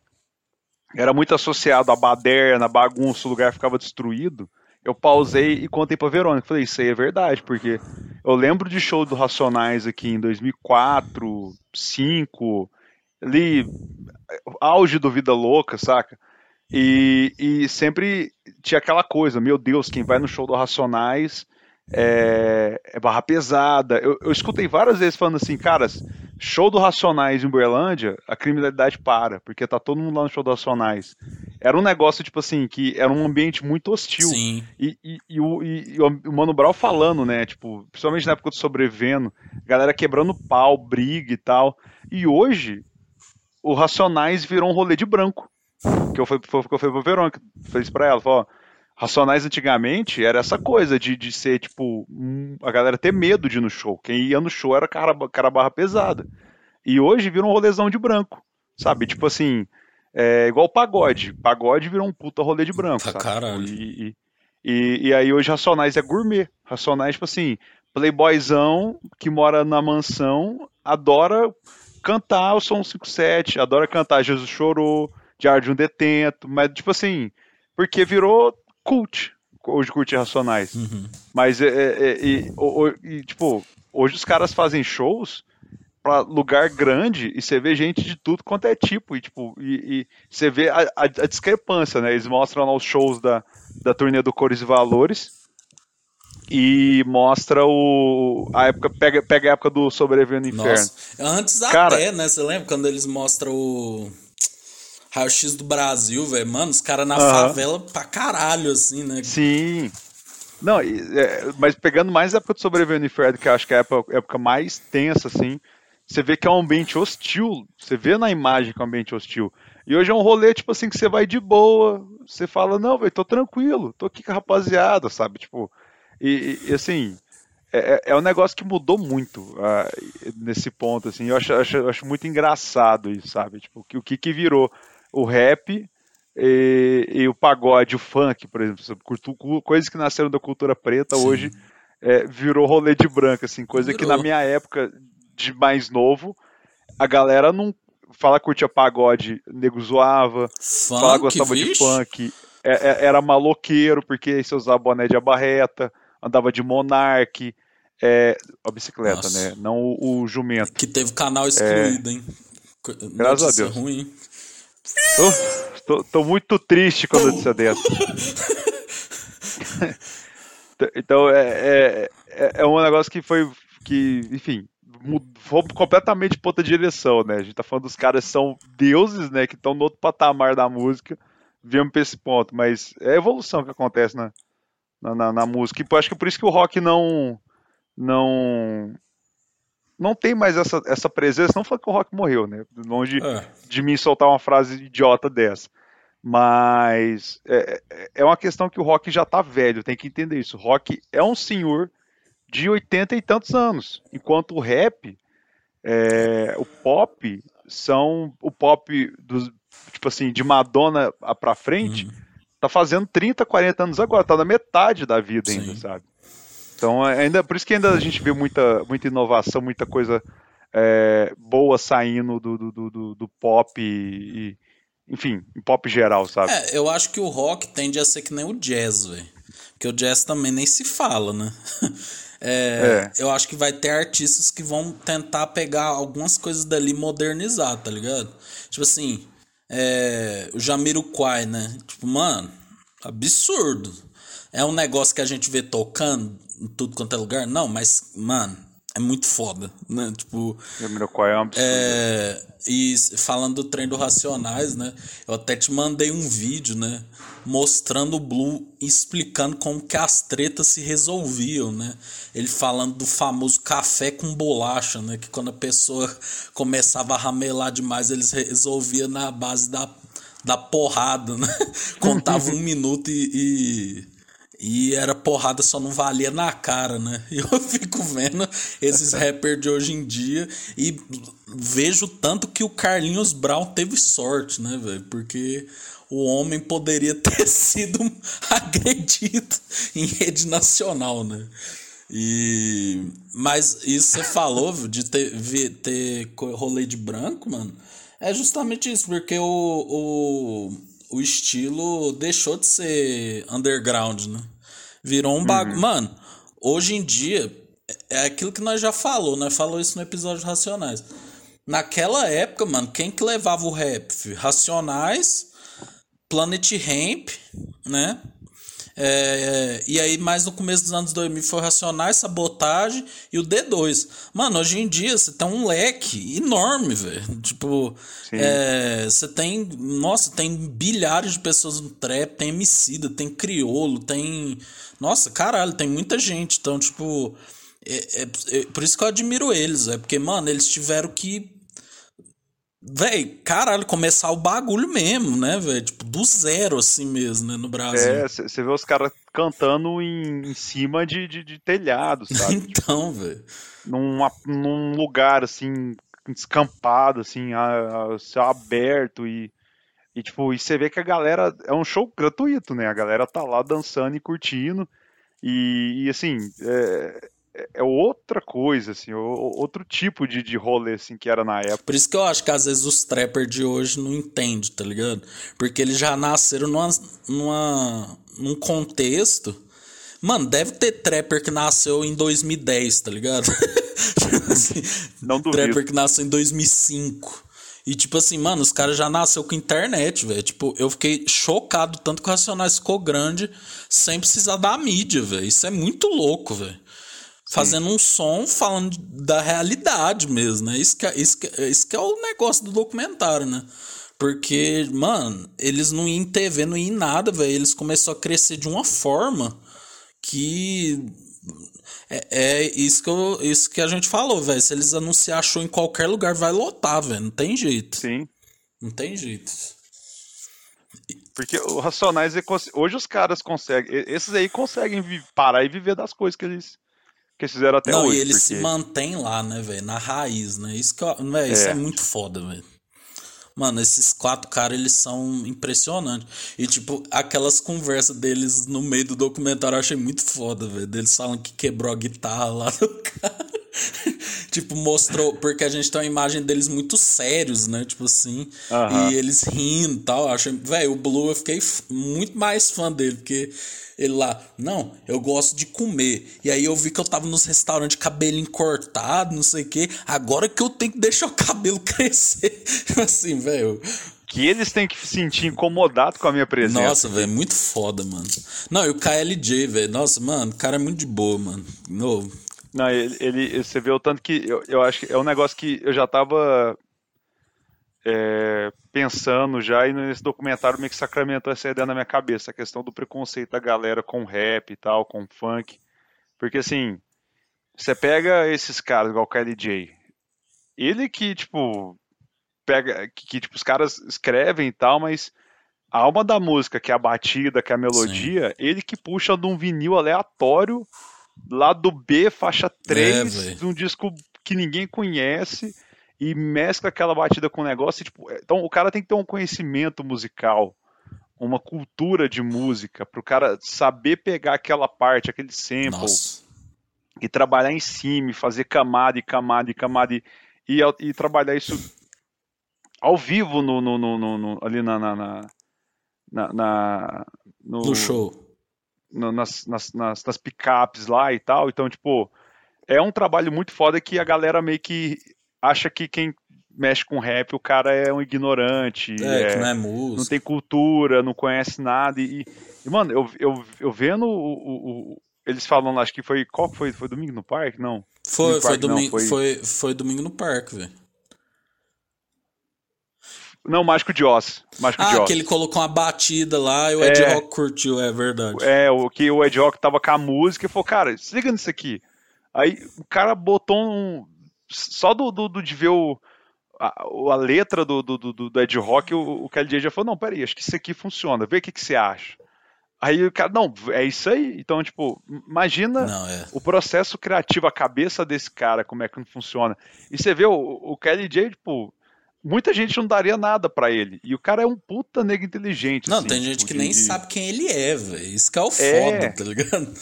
era muito associado à baderna, bagunça, o lugar ficava destruído eu pausei e contei pra Verônica. Falei, isso aí é verdade, porque eu lembro de show do Racionais aqui em 2004, 2005, ali, auge do Vida Louca, saca? E, e sempre tinha aquela coisa, meu Deus, quem vai no show do Racionais é, é barra pesada. Eu, eu escutei várias vezes falando assim, caras, show do Racionais em Uberlândia, a criminalidade para, porque tá todo mundo lá no show do Racionais. Era um negócio, tipo assim, que era um ambiente muito hostil. Sim. E, e, e, o, e, o Mano Brown falando, né, tipo, principalmente na época do Sobrevivendo, galera quebrando pau, briga e tal. E hoje, o Racionais virou um rolê de branco. Que eu fui, foi, que eu fui pra Verônica, fez pra ela, falou, ó, Racionais antigamente era essa coisa de, de ser, tipo, a galera ter medo de ir no show. Quem ia no show era cara, cara barra pesada. E hoje vira um rolezão de branco, sabe? Tipo assim, é igual pagode. Pagode virou um puta rolê de branco, tá sabe? Caralho. E, e, e, e aí hoje Racionais é gourmet. Racionais, tipo assim, playboyzão que mora na mansão, adora cantar o som 57, adora cantar Jesus Chorou, Diário de um Detento, mas, tipo assim, porque virou cult, hoje curte Racionais. Uhum. Mas, é, é, é e, o, e, tipo, hoje os caras fazem shows para lugar grande e você vê gente de tudo quanto é tipo, e, tipo, e, e você vê a, a, a, discrepância, né? Eles mostram lá os shows da, da turnê do Cores e Valores e mostra o a época pega, pega a época do Sobrevivendo no Inferno. Nossa. Antes Cara, até, né? Você lembra quando eles mostram o Raio-X do Brasil, velho? Mano, os caras na favela pra caralho, assim, né? Sim. Não, é, mas pegando mais a época do Sobrevivendo Inferno, que eu acho que é a época, época mais tensa, assim, você vê que é um ambiente hostil. Você vê na imagem que é um ambiente hostil. E hoje é um rolê, tipo assim, que você vai de boa. Você fala, não, velho, tô tranquilo, tô aqui com a rapaziada, sabe? Tipo, e, e assim, é, é, é um negócio que mudou muito uh, nesse ponto, assim. Eu acho, acho, acho muito engraçado isso, sabe? Tipo, o que, que virou o rap e, e, o pagode, o funk, por exemplo, coisas que nasceram da cultura preta, Sim. hoje é, virou rolê de branco, assim, coisa virou. que na minha época de mais novo, a galera não fala que curtia pagode, nego zoava, funk, fala gostava vixe? de funk, é, é, era maloqueiro, porque você usava boné de abarreta, andava de monarque, é, a bicicleta, Nossa. né? Não o, o, jumento. Que teve canal excluído, é... hein? Graças a Deus. Ruim. Tô, tô, tô, muito triste com a notícia dessa. [LAUGHS] então é, é, é, é um negócio que foi que, enfim, fomos completamente para outra direção, né? A gente tá falando dos caras são deuses, né? Que estão no outro patamar da música. Viemos para esse ponto, mas é a evolução que acontece na, na, na, na música. E eu acho que é por isso que o rock não. não não tem mais essa, essa presença. Não foi que o rock morreu, né? Longe é. de mim soltar uma frase idiota dessa. Mas é, é, é uma questão que o rock já tá velho, tem que entender isso. O rock é um senhor de 80 e tantos anos, enquanto o rap, é, o pop, são o pop dos, tipo assim, de Madonna pra frente, uhum. tá fazendo 30, 40 anos agora, tá na metade da vida Sim. ainda, sabe? Então, ainda, por isso que ainda a gente vê muita, muita inovação, muita coisa é, boa saindo do, do, do, do pop e, enfim, em pop geral, sabe? É, eu acho que o rock tende a ser que nem o jazz, velho. Porque o jazz também nem se fala, né? [LAUGHS] É, é. Eu acho que vai ter artistas que vão tentar pegar algumas coisas dali e modernizar, tá ligado? Tipo assim, é, o Jamiroquai, né? Tipo, mano, absurdo. É um negócio que a gente vê tocando tudo quanto é lugar? Não, mas, mano, é muito foda, né? Tipo. Jamiroquai é um absurdo. É, e falando do trem do Racionais, né? Eu até te mandei um vídeo, né? Mostrando o Blue explicando como que as tretas se resolviam, né? Ele falando do famoso café com bolacha, né? Que quando a pessoa [LAUGHS] começava a ramelar demais, eles resolviam na base da, da porrada, né? [LAUGHS] Contava um [LAUGHS] minuto e, e e era porrada, só não valia na cara, né? [LAUGHS] Eu fico vendo esses rappers de hoje em dia e vejo tanto que o Carlinhos Brown teve sorte, né, velho? Porque o homem poderia [LAUGHS] ter sido agredido em rede nacional, né? E mas isso você falou de ter, ter rolê de branco, mano. É justamente isso, porque o, o, o estilo deixou de ser underground, né? Virou um bagulho. Uhum. Mano, hoje em dia, é aquilo que nós já falou, nós falou isso no episódio Racionais. Naquela época, mano, quem que levava o rap? Racionais, Planet Ramp, né? É, e aí, mais no começo dos anos 2000 foi Racionais, Sabotagem e o D2. Mano, hoje em dia você tem um leque enorme, velho. Tipo, é, você tem. Nossa, tem bilhares de pessoas no trap, tem Emicida, tem Criolo, tem. Nossa, caralho, tem muita gente. Então, tipo. É, é, é por isso que eu admiro eles, é porque, mano, eles tiveram que Véi, caralho, começar o bagulho mesmo, né, velho? Tipo, do zero, assim mesmo, né, no Brasil. É, você vê os caras cantando em, em cima de, de, de telhado, [LAUGHS] sabe? então, velho. Num, num lugar, assim, descampado, assim, a, a aberto e. E, tipo, e você vê que a galera. É um show gratuito, né? A galera tá lá dançando e curtindo. E, e assim, é, é, é outra coisa, assim, outro tipo de, de rolê, assim, que era na época. Por isso que eu acho que às vezes os trappers de hoje não entendem, tá ligado? Porque eles já nasceram numa, numa, num contexto. Mano, deve ter trapper que nasceu em 2010, tá ligado? [LAUGHS] assim, não duvido. Trapper que nasceu em 2005. E tipo assim, mano, os caras já nasceu com internet, velho. Tipo, eu fiquei chocado tanto que o Racionais ficou grande sem precisar da mídia, velho. Isso é muito louco, velho. Fazendo um som falando da realidade mesmo, né? Isso que, é, isso, que, é, isso que é o negócio do documentário, né? Porque, mano, eles não iam em TV, não iam em nada, velho. Eles começaram a crescer de uma forma que é, é, isso, que eu, isso que a gente falou, velho. Se eles anunciar show em qualquer lugar, vai lotar, velho. Não tem jeito. Sim. Não tem jeito. Porque o Racionais, hoje os caras conseguem. Esses aí conseguem parar e viver das coisas que eles, que eles fizeram até Não, hoje. Não, e eles porque... se mantêm lá, né, velho? Na raiz, né? Isso, que, véio, isso é. é muito foda, velho. Mano, esses quatro caras, eles são impressionantes. E, tipo, aquelas conversas deles no meio do documentário eu achei muito foda, velho. Eles falam que quebrou a guitarra lá do [LAUGHS] cara. tipo, mostrou. Porque a gente tem uma imagem deles muito sérios, né? Tipo assim. E eles rindo e tal. Achei. Velho, o Blue eu fiquei muito mais fã dele, porque ele lá, não, eu gosto de comer. E aí eu vi que eu tava nos restaurantes cabelinho cortado, não sei o quê. Agora que eu tenho que deixar o cabelo [LAUGHS] crescer. assim, velho. Que eles têm que se sentir incomodados com a minha presença. Nossa, velho, muito foda, mano. Não, e o KLJ, velho. Nossa, mano, o cara é muito de boa, mano. Novo. Não, ele, ele, você vê o tanto que eu, eu acho que é um negócio que eu já tava é, pensando já, e nesse documentário meio que sacramentou essa ideia na minha cabeça, a questão do preconceito da galera com rap e tal, com funk. Porque assim, você pega esses caras, igual o KLJ, ele que, tipo, pega, que, que tipo, os caras escrevem e tal, mas a alma da música, que é a batida, que é a melodia, Sim. ele que puxa de um vinil aleatório, lá do B, faixa 3, é, de um disco que ninguém conhece e mescla aquela batida com o negócio. E, tipo, é, então o cara tem que ter um conhecimento musical, uma cultura de música, para o cara saber pegar aquela parte, aquele sample, Nossa. e trabalhar em cima, fazer camada e camada e camada, e, e, e trabalhar isso ao vivo no, no, no, no ali na, na, na, na no, show. Nas, nas, nas, nas picapes lá e tal. Então, tipo, é um trabalho muito foda que a galera meio que acha que quem mexe com rap, o cara é um ignorante. É, é que não é música. Não tem cultura, não conhece nada. E, e mano, eu, eu, eu vendo o, o, o, Eles falam lá, acho que foi. Qual foi? Foi domingo no parque? Não. Foi, foi, parque, domingo, não, foi... foi, foi domingo no parque, velho. Não, Mágico de Oz. Mágico ah, de Oz. que ele colocou uma batida lá e o Ed é, Rock curtiu, é verdade. É, o que o Ed Rock tava com a música e falou, cara, se liga nisso aqui. Aí o cara botou um, só do, do, do de ver o, a, a letra do, do, do, do Ed Rock, o, o Kelly já falou, não, peraí, acho que isso aqui funciona, vê o que, que você acha. Aí o cara, não, é isso aí. Então, tipo, imagina não, é. o processo criativo, a cabeça desse cara, como é que não funciona. E você vê o, o Kelly J, tipo, muita gente não daria nada para ele. E o cara é um puta negro inteligente. Não, assim, tem gente tipo, que de... nem sabe quem ele é, velho. Isso que é o é. foda, tá ligado?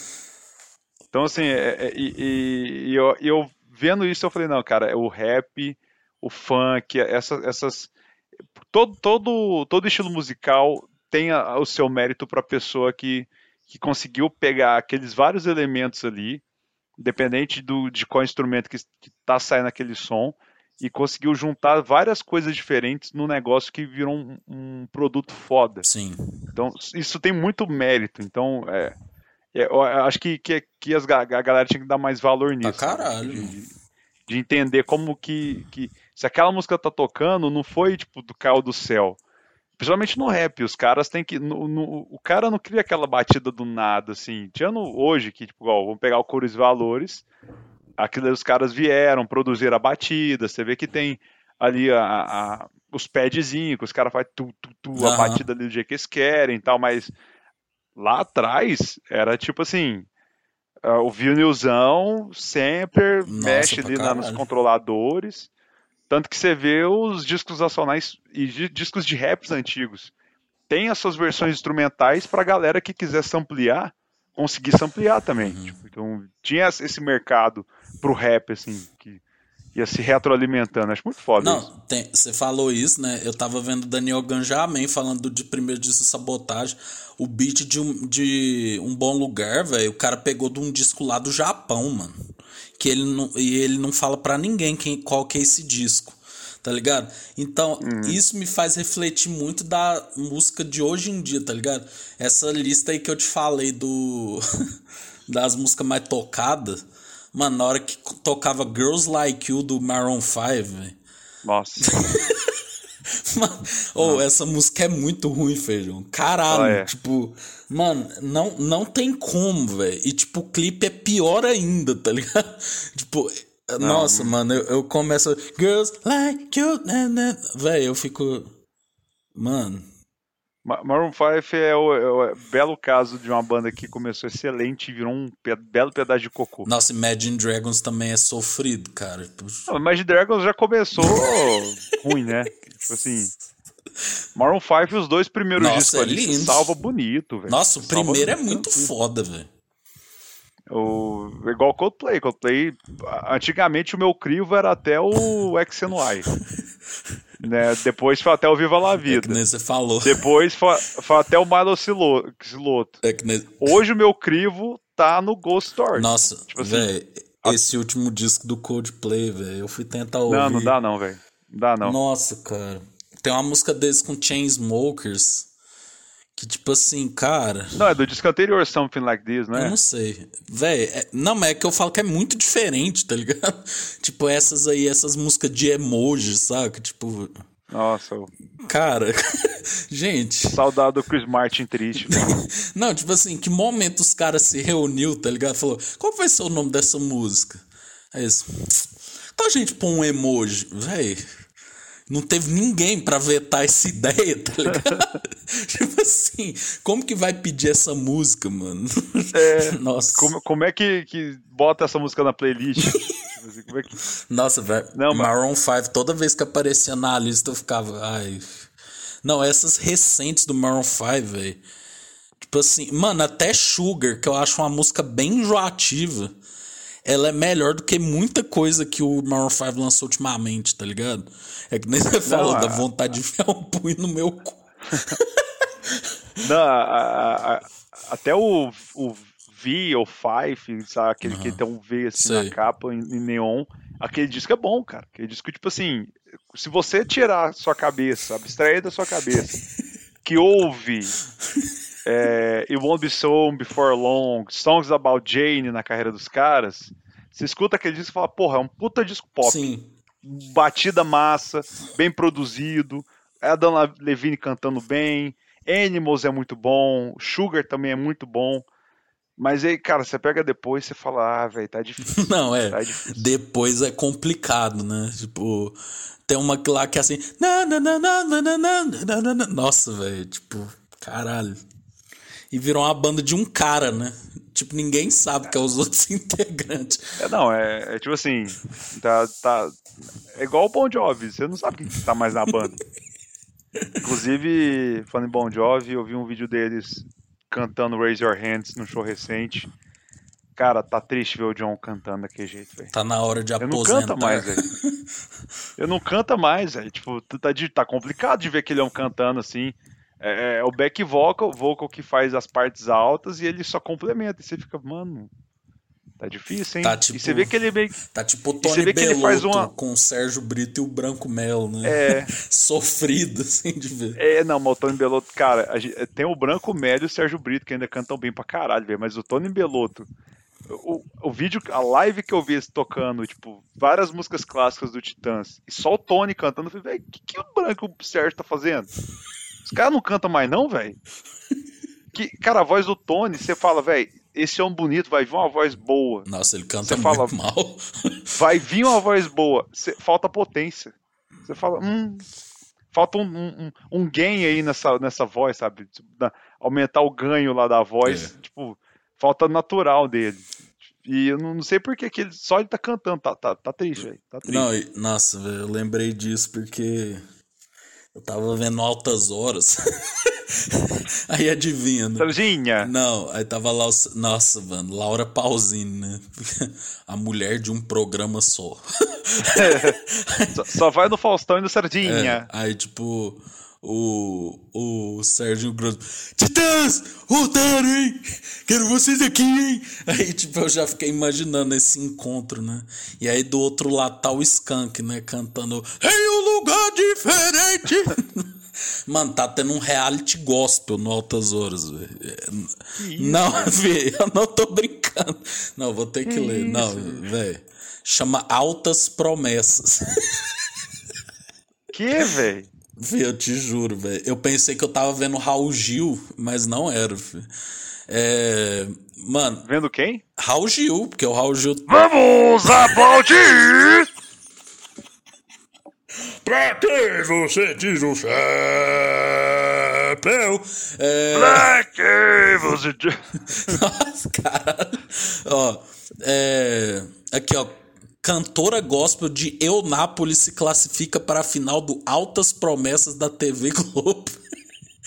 Então, assim, é, é, e, e eu, eu vendo isso, eu falei, não, cara, o rap, o funk, essa, essas. Todo, todo, todo estilo musical tem a, o seu mérito para a pessoa que, que conseguiu pegar aqueles vários elementos ali, independente do, de qual instrumento que está saindo aquele som, e conseguiu juntar várias coisas diferentes no negócio que virou um, um produto foda. Sim. Então, isso tem muito mérito. Então, é, é, eu acho que, que, que as, a galera tinha que dar mais valor nisso. Pra caralho. De, de, entender como que, que. Se aquela música tá tocando, não foi tipo do céu do céu. Principalmente no rap, os caras têm que. No, no, o cara não cria aquela batida do nada, assim. Tirando hoje, que, tipo, ó, vamos pegar o Cores Valores. Aquilo os caras vieram, produzir a batida. Você vê que tem ali a, a os padzinhos, que os caras fazem tu, tu, tu, uhum. a batida ali do jeito que eles querem e tal, mas lá atrás era tipo assim. Uh, o vinilzão sempre Nossa, mexe ali na, nos controladores. Tanto que você vê os discos nacionais e discos de raps antigos. Tem as suas versões instrumentais pra galera que quiser se ampliar conseguisse ampliar também. Uhum. Tipo, então, tinha esse mercado pro rap, assim, que ia se retroalimentando. Acho muito foda. Não, você falou isso, né? Eu tava vendo Daniel Ganjamin falando de primeiro disco Sabotagem. O beat de um, de um bom lugar, velho. O cara pegou de um disco lá do Japão, mano. Que ele não, e ele não fala pra ninguém quem, qual que é esse disco. Tá ligado? Então, isso me faz refletir muito da música de hoje em dia, tá ligado? Essa lista aí que eu te falei do. [LAUGHS] das músicas mais tocadas. Mano, na hora que tocava Girls Like You do Maroon 5, velho. Nossa. [LAUGHS] Mano, oh, essa música é muito ruim, feijão. Caralho, Ah, é. tipo, mano, não, não tem como, velho. E, tipo, o clipe é pior ainda, tá ligado? [LAUGHS] Tipo, nossa, mano, eu, eu começo. Girls like you, né, né. Velho, eu fico. Mano, Ma- Maroon 5 é o, é o belo caso de uma banda que começou excelente e virou um pe- belo pedaço de cocô. nossa, Imagine Dragons também é sofrido, cara. Não, Imagine Dragons já começou [LAUGHS] ruim, né? Tipo assim. Maroon 5 os dois primeiros Nossa, discos é ali lindo. salva bonito, velho. Nossa, o Salva primeiro é muito foda, velho. O, igual Coldplay. Coldplay, antigamente o meu crivo era até o XNY. [LAUGHS] né? Depois foi até o Viva La É Vida. nem você falou. Depois foi, foi até o Milo Silo- Siloto. É. Hoje o meu crivo tá no Ghost Story. Nossa, Tipo assim, velho, esse último disco do Coldplay, velho, eu fui tentar ouvir. não, não dá não, velho. Não dá não. Nossa, cara. Tem uma música deles com Chainsmokers que, tipo assim, cara, Não, é do disco anterior, Something Like This, não eu é? não sei. Véi, é- não, mas é que eu falo que é muito diferente, tá ligado? [LAUGHS] tipo, essas aí, essas músicas de emoji, saca? Tipo, Nossa, cara, [LAUGHS] gente. saudade do Chris Martin triste. [LAUGHS] Não, tipo assim, que momento os caras se reuniu, tá ligado? Falou, qual vai ser o nome dessa música? Aí eles, então a gente põe um emoji, véi. Não teve ninguém pra vetar essa [LAUGHS] ideia, tá ligado? [LAUGHS] tipo assim, como que vai pedir essa música, mano? É, [LAUGHS] Nossa. Como, como é que, que bota essa música na playlist? Tipo assim, como é que- Nossa, velho. Maroon 5, toda vez que aparecia na lista, eu ficava. Ai. Não, essas recentes do Maroon 5, velho. Tipo assim, mano, até Sugar, que eu acho uma música bem enjoativa, ela é melhor do que muita coisa que o Maroon 5 lançou ultimamente, tá ligado? É que nem você falou, da vontade de enfiar um punho no meu cu. [LAUGHS] Não, a- a- a- até o, o V ou Five, sabe? Aquele que tem um V assim Sei. na capa, em, em neon. Aquele disco é bom, cara. Aquele disco, tipo assim, se você tirar sua cabeça, abstrair da sua cabeça, que ouve é, It Won't Be So Before Long, Songs About Jane na carreira dos caras, você escuta aquele disco e fala, porra, é um puta disco pop. Sim. Batida massa, bem produzido, Adam Levine cantando bem, Animals é muito bom, Sugar também é muito bom. Mas aí, cara, você pega depois e fala, ah, velho, tá difícil. [LAUGHS] Não, é. Tá difícil. Depois é complicado, né? Tipo, tem uma lá que é assim. Nossa, velho, tipo, caralho. E virou uma banda de um cara, né? Tipo, ninguém sabe que é os [LAUGHS] outros integrantes. É, não, é, é tipo assim, tá, tá, é igual o Bon Jovi, você não sabe quem que tá mais na banda. Inclusive, falando em Bon Jovi, eu vi um vídeo deles cantando Raise Your Hands no show recente. Cara, tá triste ver o John cantando daquele jeito, velho. Tá na hora de Eu não aposentar. canta mais, velho. [LAUGHS] Eu não canta mais, velho. Tipo, tá, de- tá complicado de ver aquele homem cantando assim. É, é o back vocal, vocal que faz as partes altas e ele só complementa. E você fica, mano, tá difícil, hein? Tá, tipo, E você vê que ele meio. Tá tipo o você Tony vê que ele faz uma- com o Sérgio Brito e o Branco Melo, né? É. [LAUGHS] Sofrido, assim, de ver. É, não, mas o Tony Belotto, cara, gente- tem o Branco Médio e o Sérgio Brito, que ainda cantam bem pra caralho, velho. Mas o Tony Belotto, o, o vídeo, a live que eu vi tocando, tipo, várias músicas clássicas do Titãs, e só o Tony cantando, eu falei, velho, o que, que o Branco Sérgio tá fazendo? Os caras não cantam mais, não, velho? Que, cara, a voz do Tony, você fala, velho, esse homem bonito, vai vir uma voz boa. Nossa, ele canta Você fala- muito mal. Vai vir uma voz boa. Cê- falta potência. Você fala, hum. Falta um, um, um- gain aí nessa, nessa voz, sabe? Tipo, aumentar o ganho lá da voz. É. Tipo, falta natural dele. E eu não, não sei por que ele, só ele tá cantando. Tá, tá, tá triste, velho. Tá triste. Não, nossa, eu lembrei disso porque eu tava vendo altas horas. [LAUGHS] Aí adivinha, né? Serginha. Não, aí tava lá, nossa, mano, Laura Pausini, né? A mulher de um programa só. [LAUGHS] só, só, vai no Faustão e no Sardinha. É, aí, tipo, o, o Sérgio Grosso. Titãs! Voltaram, hein? Quero vocês aqui, hein? Aí, tipo, eu já fiquei imaginando esse encontro, né? E aí do outro lado tá o Skank, né? Cantando um lugar diferente! [LAUGHS] Mano, tá tendo um reality gospel no Altas Horas, velho. Não, [LAUGHS] velho, eu não tô brincando. Não, vou ter que, que ler. Isso? Não, velho. Chama Altas Promessas. Que, velho? Eu te juro, velho. Eu pensei que eu tava vendo Raul Gil, mas não era, filho. É. Mano. Vendo quem? Raul Gil, porque o Raul Gil. Vamos aplaudir! Pra que você diz o chapéu? É... Pra que você diz. [LAUGHS] Nossa, caralho. Ó, é. Aqui, ó. Cantora gospel de Eunápolis se classifica para a final do Altas Promessas da TV Globo.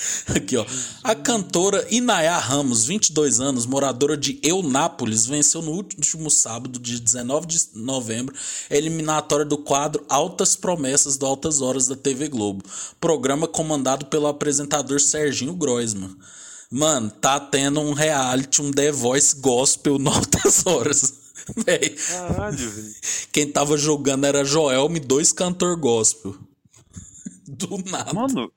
[LAUGHS] Aqui, ó. A cantora Inaya Ramos, 22 anos, moradora de Eunápolis, venceu no último sábado, dia 19 de novembro, a eliminatória do quadro Altas Promessas do Altas Horas da TV Globo, programa comandado pelo apresentador Serginho Groisman. Mano, tá tendo um reality, um The Voice gospel no Altas Horas. [LAUGHS] Véi. Caralho, velho. Quem tava jogando era Joelme, dois cantor gospel. [LAUGHS] Do nada. Mano.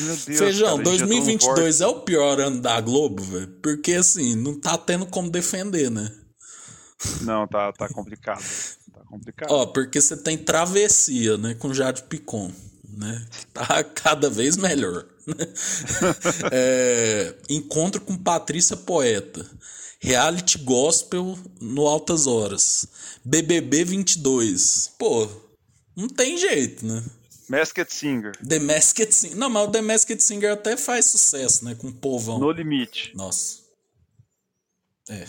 Meu Deus, Feijão, cara, 2022 é o pior ano da Globo, velho. Porque assim, não tá tendo como defender, né? Não, tá, tá complicado. Tá complicado. Ó, porque você tem travessia, né? Com Jade Picon, né? Tá cada vez melhor. Né? [LAUGHS] é, encontro com Patrícia Poeta. Reality Gospel no Altas Horas. BBB 22. Pô, não tem jeito, né? Masked Singer. The Masked Singer. Não, mas o The Masked Singer até faz sucesso, né? Com o povão. No limite. Nossa. É.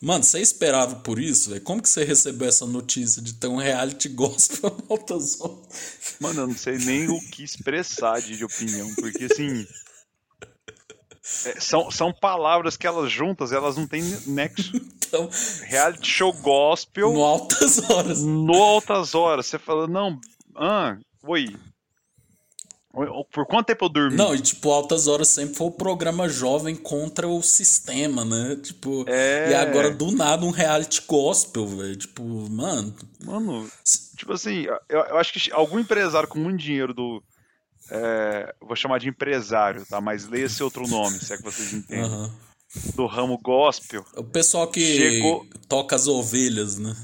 Mano, você esperava por isso, velho? Como que você recebeu essa notícia de ter um reality [LAUGHS] gospel altas horas? Mano, eu não sei nem o que expressar de opinião, porque assim. É, são, são palavras que elas juntas, elas não têm nexo. Então, reality show gospel. No altas horas. No altas horas. Você fala, não, ah, oi. Por quanto tempo eu dormi? Não, e tipo, Altas Horas sempre foi o programa jovem contra o sistema, né? Tipo, é... e agora do nada um reality gospel, velho. Tipo, mano. Mano, tipo assim, eu, eu, acho que algum empresário com muito dinheiro do. É, vou chamar de empresário, tá? Mas leia esse outro nome, se é que vocês entendem. Uhum. Do ramo gospel. O pessoal que chegou... toca as ovelhas, né?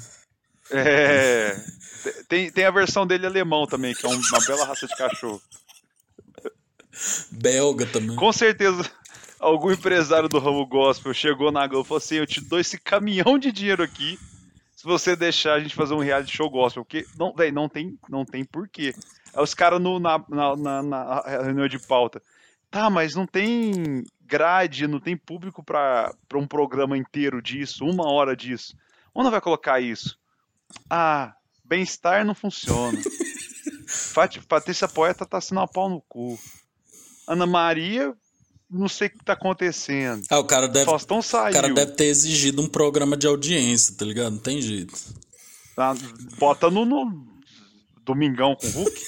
É. [LAUGHS] Tem, tem a versão dele alemão também, que é uma bela raça de cachorro. Belga também. Com certeza, algum empresário do ramo gospel chegou na Globo e falou assim: Eu te dou esse caminhão de dinheiro aqui se você deixar a gente fazer um reality show gospel. Porque, não, véio, não tem, não tem porquê. Aí os caras na, na, na, na reunião de pauta. Tá, mas não tem grade, não tem público para um programa inteiro disso, uma hora disso. Onde vai colocar isso? Ah, Bem-estar não funciona. Patrícia Poeta tá sendo a pau no cu. Ana Maria, não sei o que tá acontecendo. Ah, o cara deve. Faustão saiu. O cara deve ter exigido um programa de audiência, tá ligado? Não tem jeito. Ah, bota no, no Domingão com o Hulk.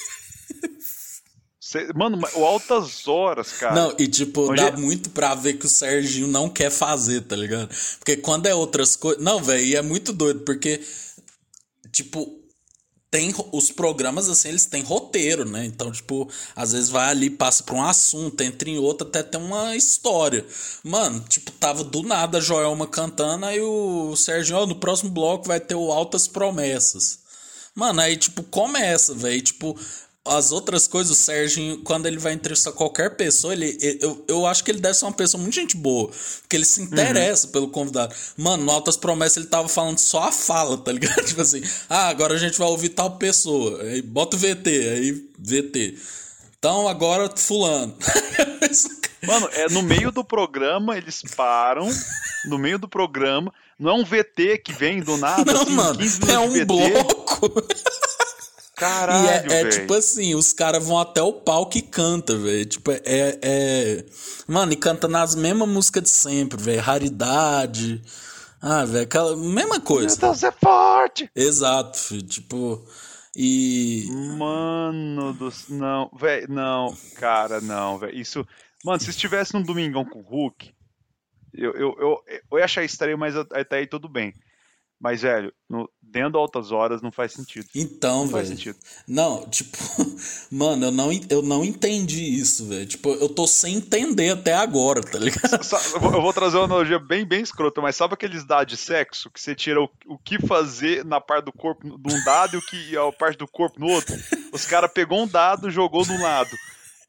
Cê, mano, o Altas Horas, cara. Não, e tipo, Onde dá é... muito pra ver que o Serginho não quer fazer, tá ligado? Porque quando é outras coisas. Não, velho, é muito doido, porque, tipo, tem os programas assim, eles têm roteiro, né? Então, tipo, às vezes vai ali, passa por um assunto, entra em outro, até tem uma história. Mano, tipo, tava do nada a Joelma cantando, aí o Sérgio, oh, no próximo bloco vai ter o Altas Promessas. Mano, aí, tipo, começa, velho. Tipo, as outras coisas, o Sérgio, quando ele vai entrevistar qualquer pessoa, ele, eu, eu acho que ele deve ser uma pessoa muito gente boa. Porque ele se interessa uhum. pelo convidado. Mano, no Altas Promessas ele tava falando só a fala, tá ligado? [LAUGHS] Tipo assim, ah, agora a gente vai ouvir tal pessoa. Aí bota o VT, aí VT. Então agora fulano. [LAUGHS] Mano, é no meio do programa, eles param, no meio do programa. Não é um VT que vem do nada. Não, assim, mano, é um VT. bloco. [LAUGHS] Caralho, E é, é tipo assim, os caras vão até o palco e canta, velho. Tipo, é, é. Mano, e canta nas mesmas músicas de sempre, velho. Raridade. Ah, velho, aquela mesma coisa. Deus é forte! Exato, filho. Tipo. E. Mano do. Não, velho, não, cara, não, velho. Isso. Mano, se estivesse num domingão com o Hulk, eu, eu, eu, eu ia achar estranho, mas até aí tudo bem. Mas, velho, no, dentro de altas horas não faz sentido. Então, Não faz velho. sentido. Não, tipo, [LAUGHS] mano, eu não, eu não entendi isso, velho. Tipo, eu tô sem entender até agora, tá ligado? [LAUGHS] Eu vou- trazer uma analogia bem, bem escrota, mas sabe aqueles dados de sexo que você tira o, o que fazer na parte do corpo de um dado e o que a parte do corpo no outro? Os caras pegou um dado, jogou de um lado.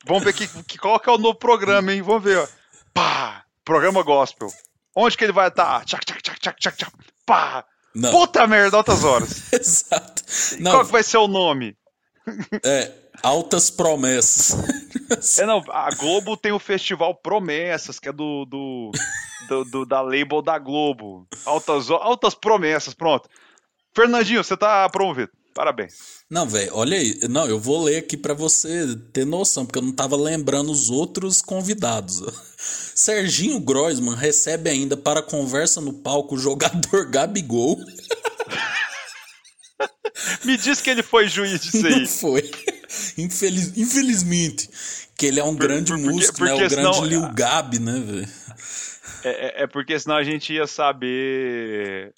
Vamos ver que, que, qual que é o novo programa, hein? Vamos ver, ó. Pá! Programa gospel. Onde que ele vai estar? Tchac, tchac, tchac, tchac, tchac, tchac. Pá! Não. Puta merda, altas horas. [LAUGHS] Exato. Qual Não, que vai ser o nome? é. Altas promessas. É, não, a Globo tem o festival Promessas, que é do, do, do- do- da label da Globo. Altas, altas promessas, pronto. Fernandinho, você tá promovido. Parabéns. Não, velho, olha aí. Não, eu vou ler aqui pra você ter noção, porque eu não tava lembrando os outros convidados. [LAUGHS] Serginho Groisman recebe ainda para conversa no palco o jogador [LAUGHS] Gabigol. [LAUGHS] Me diz que ele foi juiz disso Não aí. foi. Infeliz, infelizmente. Que ele é um grande por- porque- músico, né? O porque grande senão- Lil Gabi, né, velho? É- é porque senão a gente ia saber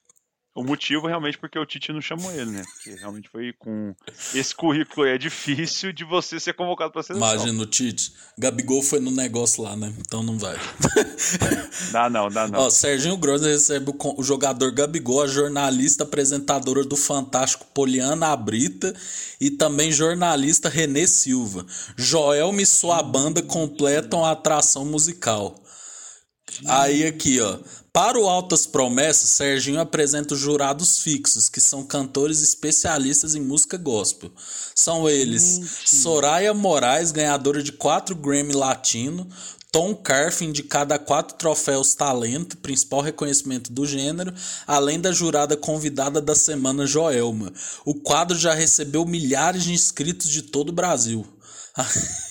o motivo realmente porque o Tite não chamou ele, né? Porque realmente foi com esse currículo aí é difícil de você ser convocado pra seleção. Imagina o Tite. Gabigol foi no negócio lá, né? Então não vai. [LAUGHS] Dá não, dá não. Ó, Serginho Grosso recebe o, jogador Gabigol, a jornalista apresentadora do Fantástico Poliana Abrita e também jornalista Renê Silva. Joelma e sua banda completam a atração musical. Aí aqui, ó. Para o Altas Promessas, Serginho apresenta os jurados fixos, que são cantores especialistas em música gospel. São eles Soraya Moraes, ganhadora de 4 Grammy Latino, Tom Carf, indicada a quatro troféus Talento, principal reconhecimento do gênero, além da jurada convidada da semana Joelma. O quadro já recebeu milhares de inscritos de todo o Brasil. [LAUGHS]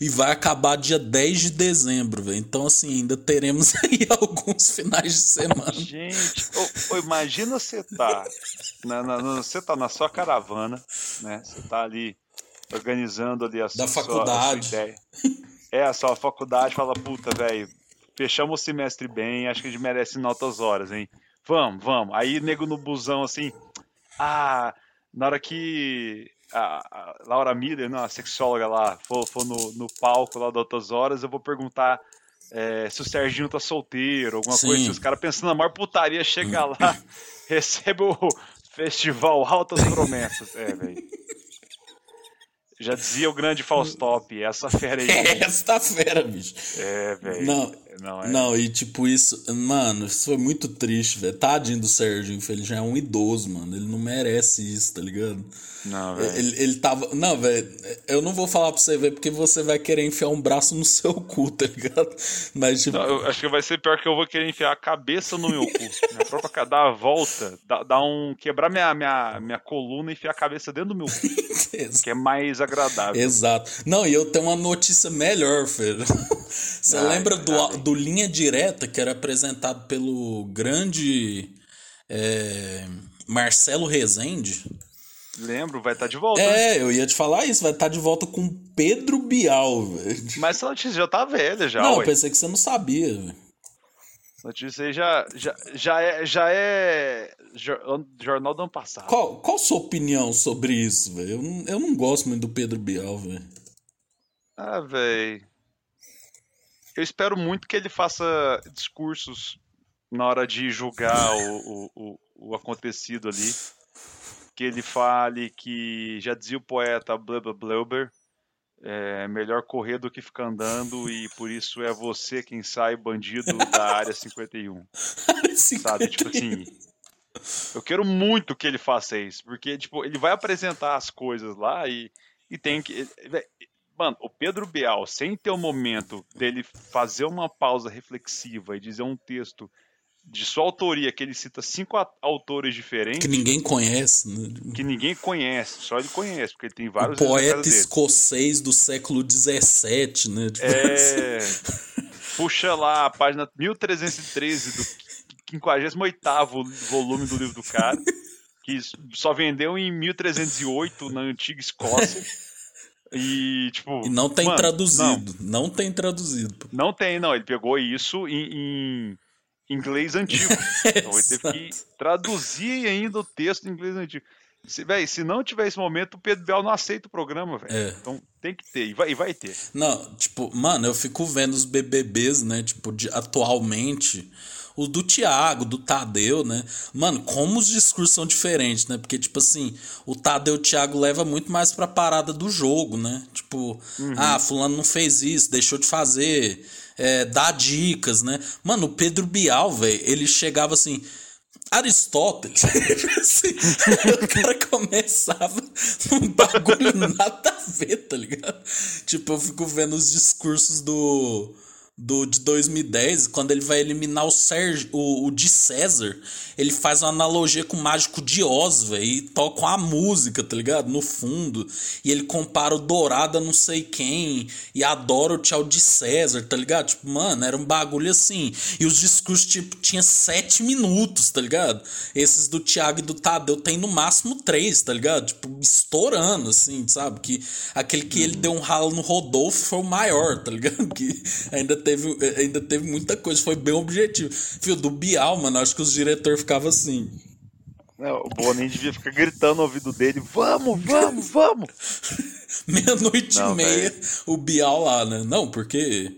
E vai acabar dia 10 de dezembro, velho. Então, assim, ainda teremos [LAUGHS] aí alguns finais de semana. Gente, ô, ô, imagina você tá na, na- você tá na sua caravana, né? Você tá ali organizando ali a, Da sua, faculdade. a sua ideia. É, a sua faculdade fala, puta, velho, fechamos o semestre bem, acho que a gente merece notas horas, hein? Vamos, vamos. Aí, nego no busão, assim, ah, na hora que a, a Laura Miller, não, a sexóloga lá, for, for no, no palco lá das outras horas, eu vou perguntar é, se o Serginho tá solteiro, alguma Sim. coisa assim. Os caras pensando na maior putaria, chega lá, [LAUGHS] recebe o festival Altas Promessas. É, velho. Já dizia o grande Faustop, essa fera aí. É [LAUGHS] essa fera, bicho. É, velho. Não, Não, é. não, e tipo, isso. Mano, isso foi muito triste, velho. Tadinho do Sérgio, ele já é um idoso, mano. Ele não merece isso, tá ligado? Não, velho. Ele, ele tava. Não, velho, eu não vou falar pra você ver porque você vai querer enfiar um braço no [LAUGHS] seu cu, tá ligado? Mas, tipo. Não, acho que vai ser pior que eu vou querer enfiar a cabeça no meu cu. Minha própria dar a volta, dar, dar um. quebrar minha, minha, minha coluna e enfiar a cabeça dentro do meu cu. [LAUGHS] Que é mais agradável. Exato. Não, e eu tenho uma notícia melhor, Fer. Você Ai, lembra do, do Linha Direta, que era apresentado pelo grande é, Marcelo Rezende? Lembro, vai estar de volta. né? É, eu ia te falar isso, vai estar de volta com Pedro Bial, velho. Mas essa notícia já tá velha já, Não, eu ué. pensei que você não sabia, velho. Essa notícia aí já, já, já é, já é jor- jornal do ano passado. Qual, qual a sua opinião sobre isso, velho? Eu, não- eu não gosto muito do Pedro Bial, velho. Ah, véi. Eu espero muito que ele faça discursos na hora de julgar o, o, o, o acontecido ali. Que ele fale que, já dizia o poeta Blubber Blubber, é melhor correr do que ficar andando e por isso é você quem sai bandido da área 51. Sabe? Tipo assim. Eu quero muito que ele faça isso, porque tipo, ele vai apresentar as coisas lá e, e tem que. Mano, o Pedro Bial, sem ter o momento dele fazer uma pausa reflexiva e dizer um texto de sua autoria, que ele cita cinco autores diferentes. Que ninguém conhece, né? Que ninguém conhece, só ele conhece, porque ele tem vários. O poeta escocês do século XVII, né? Tipo é. Puxa lá a página 1313 do 58 volume do livro do cara, que só vendeu em 1308 na antiga Escócia. [LAUGHS] E, tipo. E não tem mano, traduzido. Não. não. tem traduzido. Não tem, não. Ele pegou isso em, em inglês antigo. [LAUGHS] então ele teve que traduzir ainda o texto em inglês antigo. Se, véio, se não tiver esse momento, o Pedro Bel não aceita o programa, velho. É. Então tem que ter, e vai, e vai ter. Não, tipo, mano, eu fico vendo os BBBs, né, tipo, de, atualmente o do Thiago, do Tadeu, né? Mano, como os discursos são diferentes, né? Porque, tipo assim, o Tadeu e o Thiago leva muito mais pra parada do jogo, né? Tipo, uhum. ah, fulano não fez isso, deixou de fazer, é, dá dicas, né? Mano, o Pedro Bial, velho, ele chegava assim. Aristóteles, [LAUGHS] assim, o cara começava num bagulho nada a ver, tá ligado? Tipo, eu fico vendo os discursos do do, de 2010, quando ele vai eliminar o, Sérgio, o, o de César, ele faz uma analogia com o Mágico de Oz, velho, e toca a música, tá ligado? No fundo. E ele compara o Dourado a não sei quem, e adora o Tchau de César, tá ligado? Tipo, mano, era um bagulho assim. E os discursos, tipo, tinha sete minutos, tá ligado? Esses do Thiago e do Tadeu tem no máximo três, tá ligado? Tipo, estourando, assim, sabe? Que aquele que ele deu um ralo no Rodolfo foi o maior, tá ligado? [LAUGHS] Que ainda teve, ainda teve muita coisa, foi bem objetivo. Fio, do Bial, mano, acho que os diretores ficavam assim. Não, o Boninho devia ficar gritando no ouvido dele: Vamos, vamos, vamos! [LAUGHS] Meia-noite e meia, véio. o Bial lá, né? Não, porque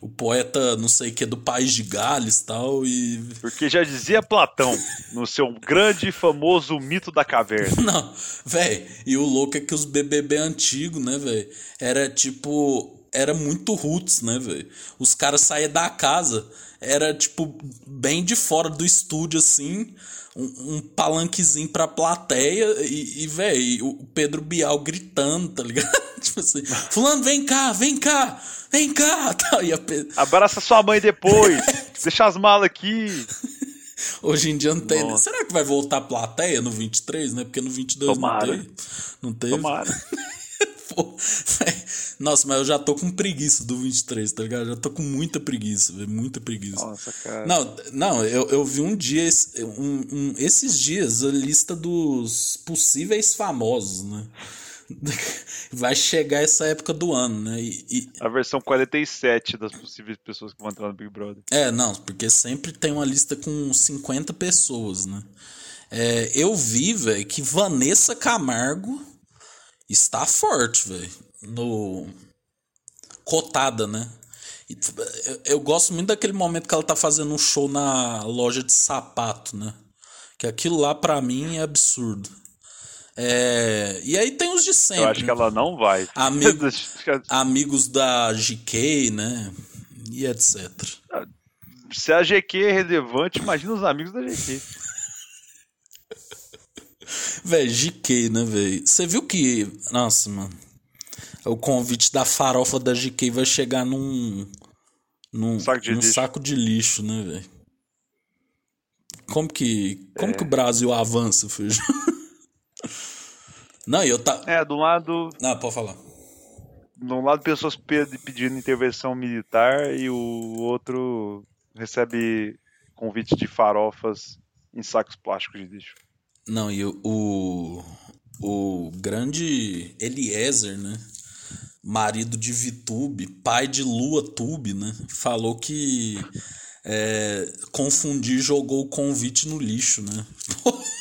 o poeta não sei que é do país de Gales tal e porque já dizia Platão no seu grande e famoso mito da caverna [LAUGHS] não velho e o louco é que os BBB antigo né velho era tipo era muito roots, né, velho? Os caras saíam da casa, era tipo bem de fora do estúdio, assim, um, um palanquezinho pra plateia e, e velho, o Pedro Bial gritando, tá ligado? [LAUGHS] tipo assim, fulano, vem cá, vem cá, vem cá. [LAUGHS] Tá, e Pedro... Abraça sua mãe depois, [LAUGHS] deixa as malas aqui. Hoje em dia não tem. Nossa. Será que vai voltar a plateia no 23, né? Porque no 22 Tomara. não teve. Não teve. Tomara. Pô, nossa, mas eu já tô com preguiça do 23, tá ligado? Já tô com muita preguiça, velho. Muita preguiça. Nossa, cara. Não, não eu, eu vi um dia, um, um, esses dias, a lista dos possíveis famosos, né? [LAUGHS] Vai chegar essa época do ano, né? E, e... A versão 47 das possíveis pessoas que vão entrar no Big Brother. É, não, porque sempre tem uma lista com 50 pessoas, né? É, eu vi, velho, que Vanessa Camargo está forte, velho. No. Cotada, né? Eu gosto muito daquele momento que ela tá fazendo um show na loja de sapato, né? Que aquilo lá para mim é absurdo. É... E aí tem os de sempre. Eu acho que ela não vai. Amigos, [LAUGHS] amigos da GK, né? E etc. Se a GQ é relevante, imagina os amigos da GQ. Véi, GK, né, velho? Você viu que. Nossa, mano. O convite da farofa da GK vai chegar num. Num saco de, num lixo. Saco de lixo, né, velho? Como que. Como é. que o Brasil avança, Feijão? [LAUGHS] Não, eu tá. É, do lado. Não, pode falar. De um lado, pessoas pedindo intervenção militar e o outro recebe convite de farofas em sacos plásticos de lixo. Não, e o, o, grande Eliezer, né? Marido de Vitube, pai de Lua Tube, né? Falou que é, confundir jogou o convite no lixo, né? [LAUGHS]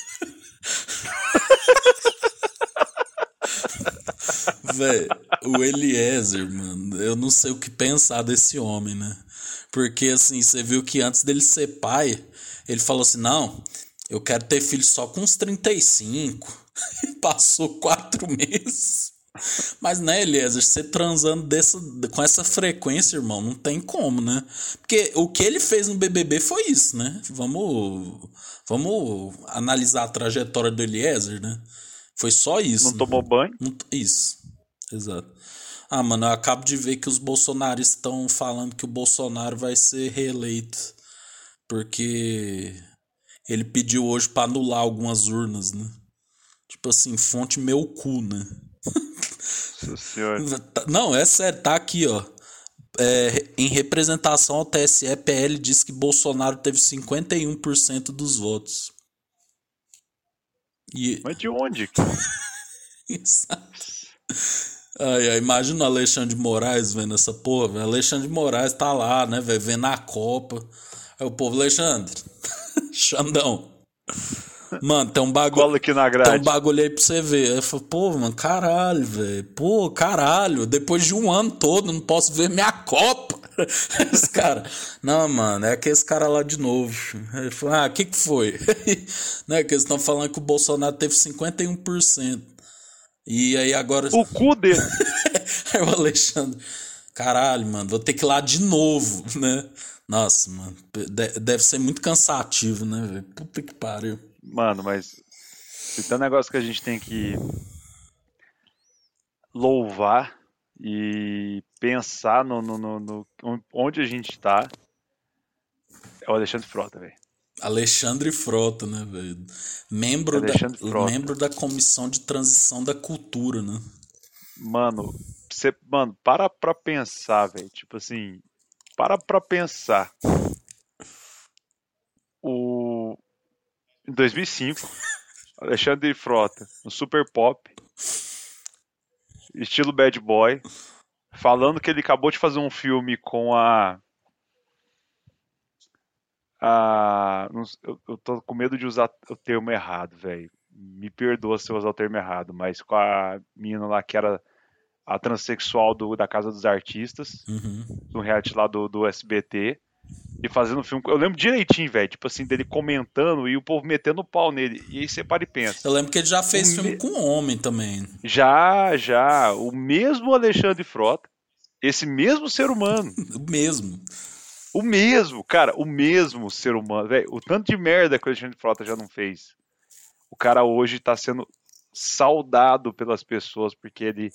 Véi, o Eliezer, mano, eu não sei o que pensar desse homem, né? Porque assim, você viu que antes dele ser pai, ele falou assim: não, eu quero ter filho só com uns 35. [LAUGHS] Passou quatro meses. Mas, né, Eliezer, você transando dessa, com essa frequência, irmão, não tem como, né? Porque o que ele fez no BBB foi isso, né? Vamos, vamos analisar a trajetória do Eliezer, né? Foi só isso. Não né? tomou banho? isso, exato. Ah, mano, eu acabo de ver que os bolsonaristas estão falando que o Bolsonaro vai ser reeleito Porque ele pediu hoje pra anular algumas urnas, né? Tipo assim, fonte meu cu, né? [LAUGHS] Tá- Não, é sério, tá aqui, ó. É, em representação ao TSE, PL diz que Bolsonaro teve 51% dos votos. E, [LAUGHS] Mas de onde? Ai, ai, imagina o Alexandre de Moraes vendo essa porra, velho. Alexandre de Moraes tá lá, né, velho, vendo a Copa. Aí o povo, Alexandre, Xandão. Mano, tem um bagulho. Cola aqui na Tem um grade. bagulho aí pra você ver. Aí eu falo, pô, mano, caralho, velho. Pô, caralho. Depois de um ano todo, não posso ver minha Copa. [LAUGHS] Esse cara. Não, mano, é aquele cara lá de novo. Ele falou, ah, o que que foi? [LAUGHS] né, que eles estão falando que o Bolsonaro teve 51%. E aí agora. O cu dele. [LAUGHS] Aí o Alexandre, caralho, mano, vou ter que ir lá de novo, né? Nossa, mano, de- deve ser muito cansativo, né, velho? Puta que pariu. Mano, mas se tem um negócio que a gente tem que louvar e pensar no, no, no- no- onde a gente tá, é o Alexandre Frota, velho. Alexandre Frota, né, velho? Membro, Alexandre da, Frota. membro da Comissão de Transição da Cultura, né? Mano, você, mano, para pra pensar, velho. Tipo assim, para pra pensar. O em 2005, Alexandre Frota, no Super Pop, estilo Bad Boy, falando que ele acabou de fazer um filme com a a eu, eu tô com medo de usar o termo errado, velho. Me perdoa se eu usar o termo errado, mas com a menina lá que era a transexual do, da Casa dos Artistas, Uhum. do reality lá do, do SBT, e fazendo um filme. Eu lembro direitinho, velho, tipo assim, dele comentando e o povo metendo o pau nele. E aí você para e pensa. Eu lembro que ele já fez O filme me- com homem também. Já, já, o mesmo Alexandre Frota, esse mesmo ser humano, [LAUGHS] O mesmo. o mesmo, cara, o mesmo ser humano, velho, o tanto de merda que o Alexandre Frota já não fez. O cara hoje tá sendo saudado pelas pessoas porque ele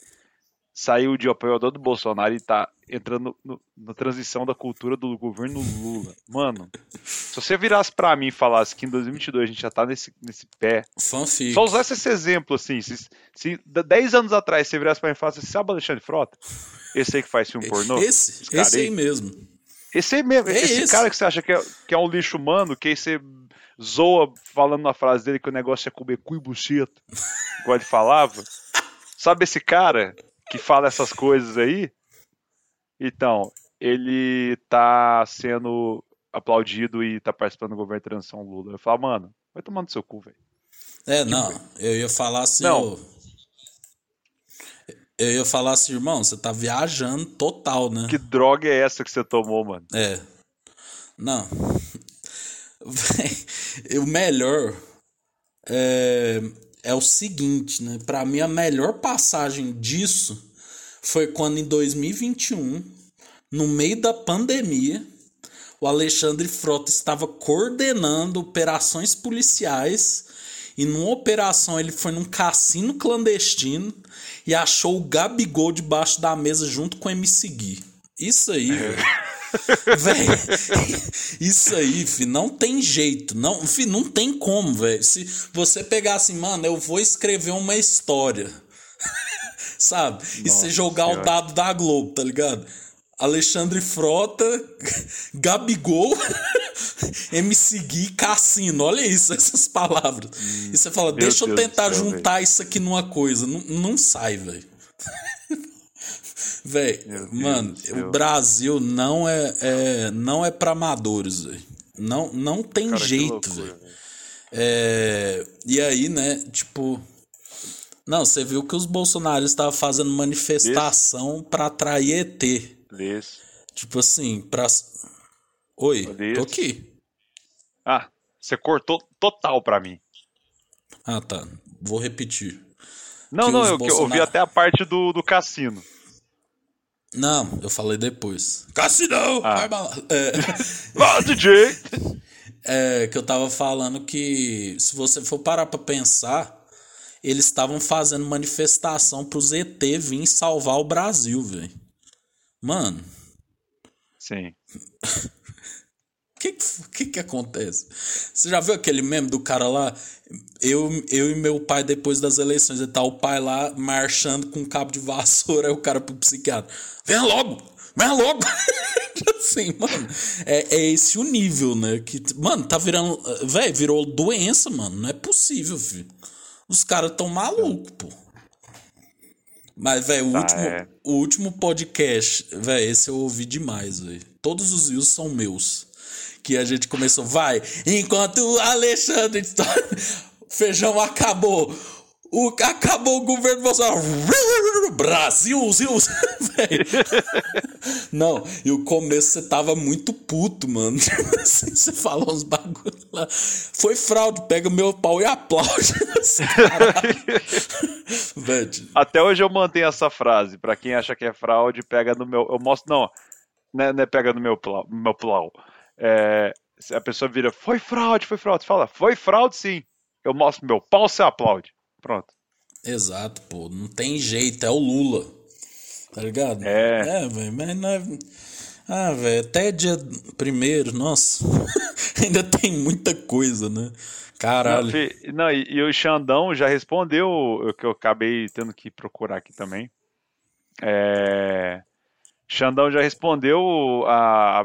saiu de apoiador do Bolsonaro e tá entrando no- na transição da cultura do governo Lula. Mano, se você virasse pra mim e falasse que em 2022 a gente já tá nesse, nesse pé, Fanfic. só usasse esse exemplo assim, se, se da- 10 anos atrás você virasse pra mim e falasse, sabe o Alexandre Frota? Esse aí que faz filme pornô? Esse, Esse aí aí? mesem Esse aí mesmo, É esse, esse. cara que você acha que é, que é um lixo humano, que aí você zoa falando na frase dele que o negócio é comer cu e buceta, igual ele falava. [LAUGHS] Sabe esse cara que fala essas coisas aí? Então, ele tá sendo aplaudido e tá participando do governo de transição Lula. Eu falo, mano, vai tomando seu cu, velho. É, não, eu ia falar assim, Não. ô, eu ia falar assim, irmão, você tá viajando total, né? Que droga é essa que você tomou, mano? É. Não. [LAUGHS] O melhor é, é o seguinte, né? Pra mim, a melhor passagem disso foi quando em 2021, no meio da pandemia, o Alexandre Frota estava coordenando operações policiais e numa operação ele foi num cassino clandestino e achou o Gabigol debaixo da mesa junto com o MC Gui. Isso aí, velho. [LAUGHS] Véi, isso aí, fi, não tem jeito. Não, fi, não tem como, velho. Se você pegar assim, mano, eu vou escrever uma história. [LAUGHS] Sabe? e você jogar o Senhora. dado da Globo, tá ligado? Alexandre Frota, Gabigol, [LAUGHS] MC Gui, Cassino. Olha isso, essas palavras. e você fala, deixa eu tentar céu, juntar isso aqui numa coisa. Não, não sai, velho. Deus mano, o Brasil não é, é não é para amadores, velho. Não, não tem Cara, jeito, velho. velho. É, e aí, né, tipo. Não, você viu que os bolsonaristas estavam fazendo manifestação pra atrair ET. Beleza. Tipo assim, pra. Oi, Olha tô aqui. Ah, você cortou total pra mim. Ah, tá. Vou repetir. Não, Que não, eu, eu ouvi Bolsonaro- até a parte do, do cassino. Não, eu falei depois. Cassinão! Ah. É, [LAUGHS] Ah, DJ! [LAUGHS] é, que eu tava falando que, se você for parar pra pensar, eles estavam fazendo manifestação pros ET vir salvar o Brasil, velho. Mano, Sim. [LAUGHS] o que, que que acontece? Você já viu aquele meme do cara lá? Eu, eu e meu pai, depois das eleições, e tá o pai lá marchando com um cabo de vassoura, [LAUGHS] aí o cara pro psiquiatra. Venha logo! Venha logo! [LAUGHS] assim, mano, é, é esse o nível, né? Que, mano, tá virando. Velho, virou doença, mano. Não é possível, filho. Os caras tão malucos, pô. Mas, velho, o, Tá, último, é. o último podcast, velho, esse eu ouvi demais, velho. Todos os views são meus. Que a gente começou, vai, enquanto o Alexandre. [LAUGHS] Feijão acabou. O, acabou o governo Bolsonaro. Brasil, Zil, velho. [LAUGHS] Não, e o começo você tava muito puto, mano. [LAUGHS] Assim, você falou uns bagulho lá. Foi fraude, pega meu pau e aplaude. Velho, Até hoje eu mantenho essa frase. Pra quem acha que é fraude, pega no meu. Eu mostro. Não, não é, não é pega no meu plau. meu plau. É, a pessoa vira, foi fraude, foi fraude. Fala, foi fraude sim. Eu mostro meu pau, você aplaude. Pronto. Exato, pô. Não tem jeito, é o Lula. Tá ligado? É. É, velho, mas não é... Ah, velho, até dia primeiro, nossa. [LAUGHS] Ainda tem muita coisa, né? Caralho. Não, Fê, não, e, e o Xandão já respondeu o que eu acabei tendo que procurar aqui também. É, Xandão já respondeu a- a-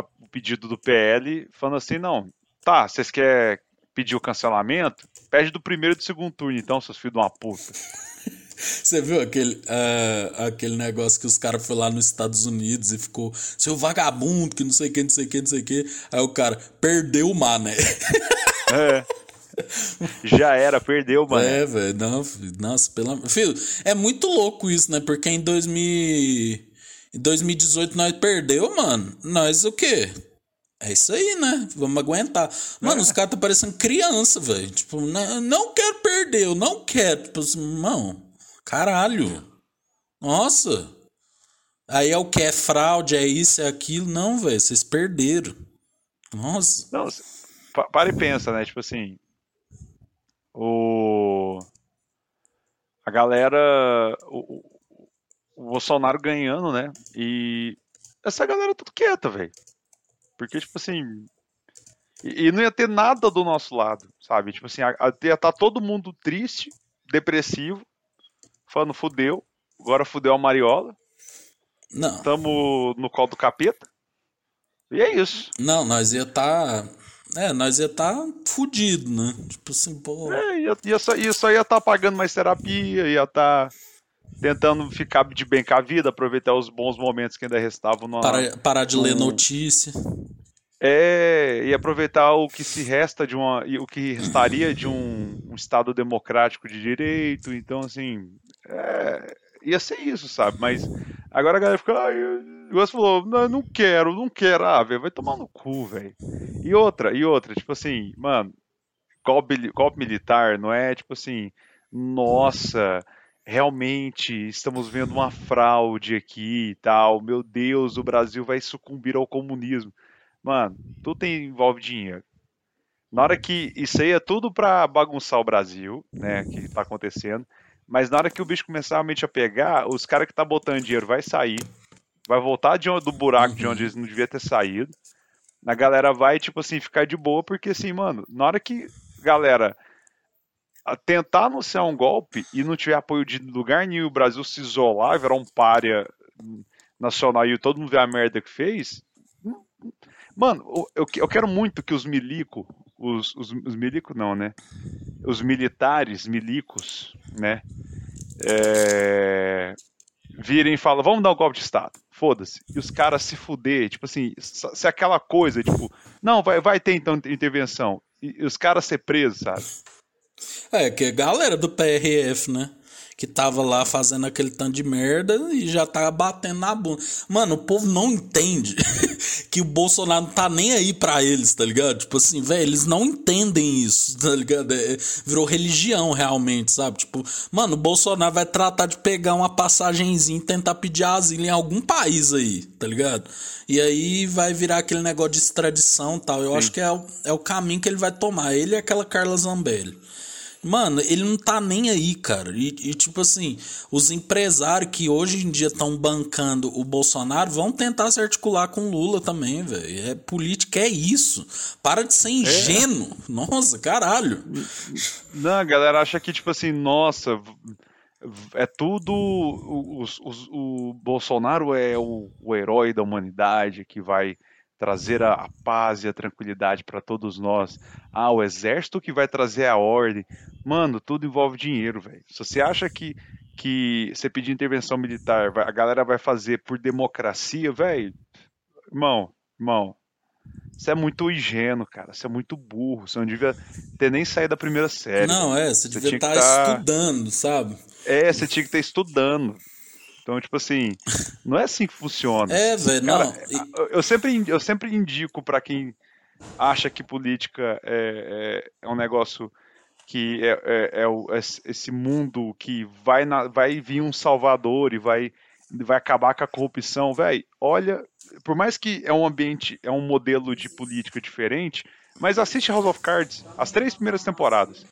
a- pedido do PL, falando assim: não, tá, vocês querem pedir o cancelamento? Pede do primeiro e do segundo turno, então, seus filhos de uma puta. [LAUGHS] Você viu aquele, ah, aquele negócio que os caras foram lá nos Estados Unidos e ficou, seu vagabundo, que não sei o que, não sei o que, não sei o que. Aí o cara, perdeu o mané. [LAUGHS] É. Já era, perdeu, mano. É, velho, não, nossa, pelo amor. Filho, é muito louco isso, né? Porque em 2000, em 2018 nós perdeu, mano. Nós o quê? É isso aí, né? Vamos aguentar. Mano, os caras tá parecendo criança, velho. Tipo, não, não quero perder, eu não quero. Tipo assim, irmão, caralho. Nossa. Aí é o que? É fraude, é isso, é aquilo. Não, velho, vocês perderam. Nossa. Não, para e pensa, né? Tipo assim, o a galera, o, o- Bolsonaro ganhando, né? E essa galera tudo quieta, velho. Porque tipo assim, e, e não ia ter nada do nosso lado, sabe? Tipo assim, ia estar todo mundo triste, depressivo, falando fudeu, agora fudeu a Mariola, Não. tamo no colo do capeta. E é isso. Não, nós ia tá. É, nós ia tá fudido, né? Tipo assim, pô. É, ia, ia, só, ia, só ia estar pagando mais terapia, ia estar tentando ficar de bem com a vida, aproveitar os bons momentos que ainda restavam no, Parar, parar de ler no- notícia. É, e aproveitar o que se resta de uma. o que restaria de um, um Estado democrático de direito. Então, assim. é, ia ser isso, sabe? Mas agora a galera fica. Ai, você falou, não, não quero, não quero. Ah, velho, vai tomar no cu, velho. E outra, e outra, tipo assim, mano, golpe, golpe militar não é tipo assim, nossa. Realmente estamos vendo uma fraude aqui e tal. Meu Deus, o Brasil vai sucumbir ao comunismo. Mano, tudo tem, envolve dinheiro. Na hora que. Isso aí é tudo pra bagunçar o Brasil, né? Que tá acontecendo. Mas na hora que o bicho começar realmente a pegar, os caras que tá botando dinheiro vai sair. Vai voltar de onde- do buraco de onde eles não devia ter saído. A galera vai, tipo assim, ficar de boa, porque assim, mano, na hora que galera tentar anunciar um golpe e não tiver apoio de lugar nenhum, o Brasil se isolar, virar um párea nacional e todo mundo ver a merda que fez, Mano, eu, eu quero muito que os milico, os, os, os milico não, né? Os militares, milicos, né? É, virem e falam, vamos dar um golpe de Estado. Foda-se. E os caras se fuder, tipo assim, se aquela coisa, tipo, não, vai, vai ter então intervenção. E, e os caras ser presos, sabe? É, que a galera do PRF, né? Que tava lá fazendo aquele tanto de merda e já tava batendo na bunda. Mano, o povo não entende [LAUGHS] que o Bolsonaro não tá nem aí pra eles, tá ligado? Tipo assim, velho, eles não entendem isso, tá ligado? É, virou religião realmente, sabe? Tipo, mano, o Bolsonaro vai tratar de pegar uma passagenzinha e tentar pedir asilo em algum país aí, tá ligado? E aí vai virar aquele negócio de extradição e tal. Eu acho que é o, é o caminho que ele vai tomar. Ele e aquela Carla Zambelli. Mano, ele não tá nem aí, cara. E, e tipo assim, os empresários que hoje em dia estão bancando o Bolsonaro vão tentar se articular com Lula também, velho. É política, é isso. Para de ser ingênuo. É. Nossa, caralho. Não, a galera acha que, tipo assim, nossa, é tudo. O, o, o, o Bolsonaro é o, o herói da humanidade que vai trazer a, a paz e a tranquilidade para todos nós. Ah, o exército que vai trazer a ordem. Mano, tudo envolve dinheiro, velho. Se você acha que, que você pedir intervenção militar, a galera vai fazer por democracia, velho. Irmão, irmão, você é muito ingênuo, cara. Você é muito burro. Você não devia ter nem saído da primeira série. Não, é, você, você devia estar tá tá... estudando, sabe? É, você tinha que estar estudando. Então, tipo assim, não é assim que funciona. É, velho, não. Eu sempre, eu sempre indico para quem acha que política é, é, é um negócio que é, é, é, é esse mundo que vai, na, vai vir um salvador e vai, vai acabar com a corrupção, velho. Olha, por mais que é um ambiente, é um modelo de política diferente, mas assiste House of Cards, as três primeiras temporadas.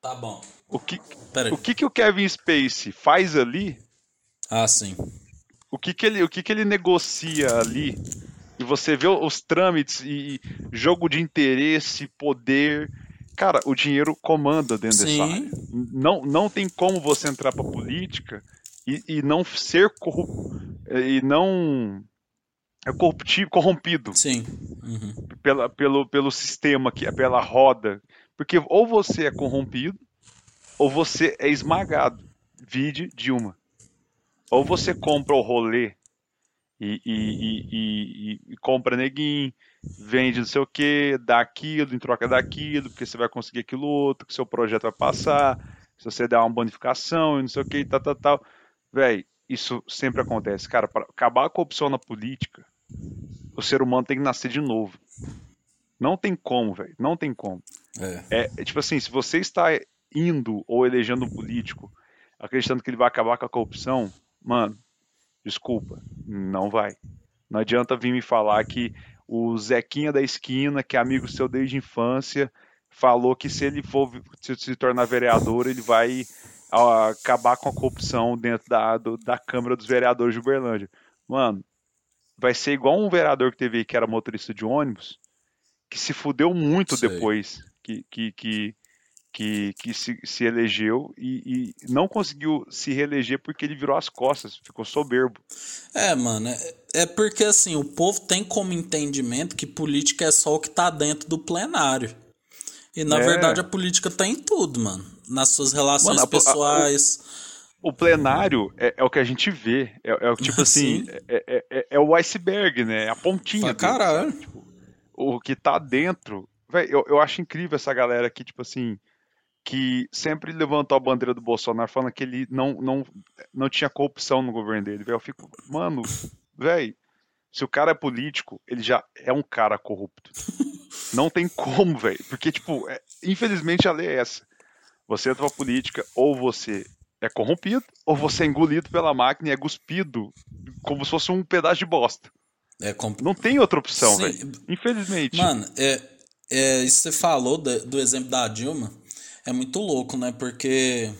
Tá bom. O que, o que, que o Kevin Spacey faz ali ah, sim. O que, que, ele, o que, que ele negocia ali? E você vê os trâmites e jogo de interesse, poder. Cara, o dinheiro comanda dentro sim. dessa área. Não, não tem como você entrar pra política e, e não ser corrupto. E não. É corruptivo, corrompido. Sim. Uhum. Pela, pelo, pelo sistema, que, pela roda. Porque ou você é corrompido, ou você é esmagado. Vide Dilma. Ou você compra o rolê e, e, e, e, compra neguinho, vende não sei o que, dá aquilo em troca daquilo, porque você vai conseguir aquilo outro, que seu projeto vai passar, se você der uma bonificação e não sei o que, tal, tal, tal. Véi, isso sempre acontece. Cara, para acabar a corrupção na política, o ser humano tem que nascer de novo. Não tem como, velho. Não tem como. É. É, é. Tipo assim, se você está indo ou elegendo um político acreditando que ele vai acabar com a corrupção, Mano, desculpa, não vai. Não adianta vir me falar que o Zequinha da esquina, que é amigo seu desde a infância, falou que se ele for se, se tornar vereador, ele vai acabar com a corrupção dentro da, do, da Câmara dos Vereadores de Uberlândia. Mano, vai ser igual um vereador que teve aí que era motorista de ônibus, que se fudeu muito Sei. depois que, que, que, que, que se, se elegeu e, e, não conseguiu se reeleger porque ele virou as costas, ficou soberbo. É, mano, é, é porque assim, o povo tem como entendimento que política é só o que tá dentro do plenário. E na é. verdade a política tá em tudo, mano. Nas suas relações mano, pessoais. A, o, o, plenário é, é, o que a gente vê. É, é o tipo [LAUGHS] assim, é, é, é, é, o iceberg, né? É a pontinha. caralho. Tipo, o que tá dentro. Véio, eu, eu acho incrível essa galera que, tipo assim que sempre levantou a bandeira do Bolsonaro falando que ele não, não, não tinha corrupção no governo dele. Eu fico, mano, velho, se o cara é político, ele já é um cara corrupto. Não tem como, velho. Porque, tipo, é, infelizmente a lei é essa. Você entra pra política, ou você é corrompido, ou você é engolido pela máquina e é cuspido como se fosse um pedaço de bosta. É comp... Não tem outra opção, velho. Infelizmente. Mano, é, é, isso você falou do, do exemplo da Dilma é muito louco, né? Porque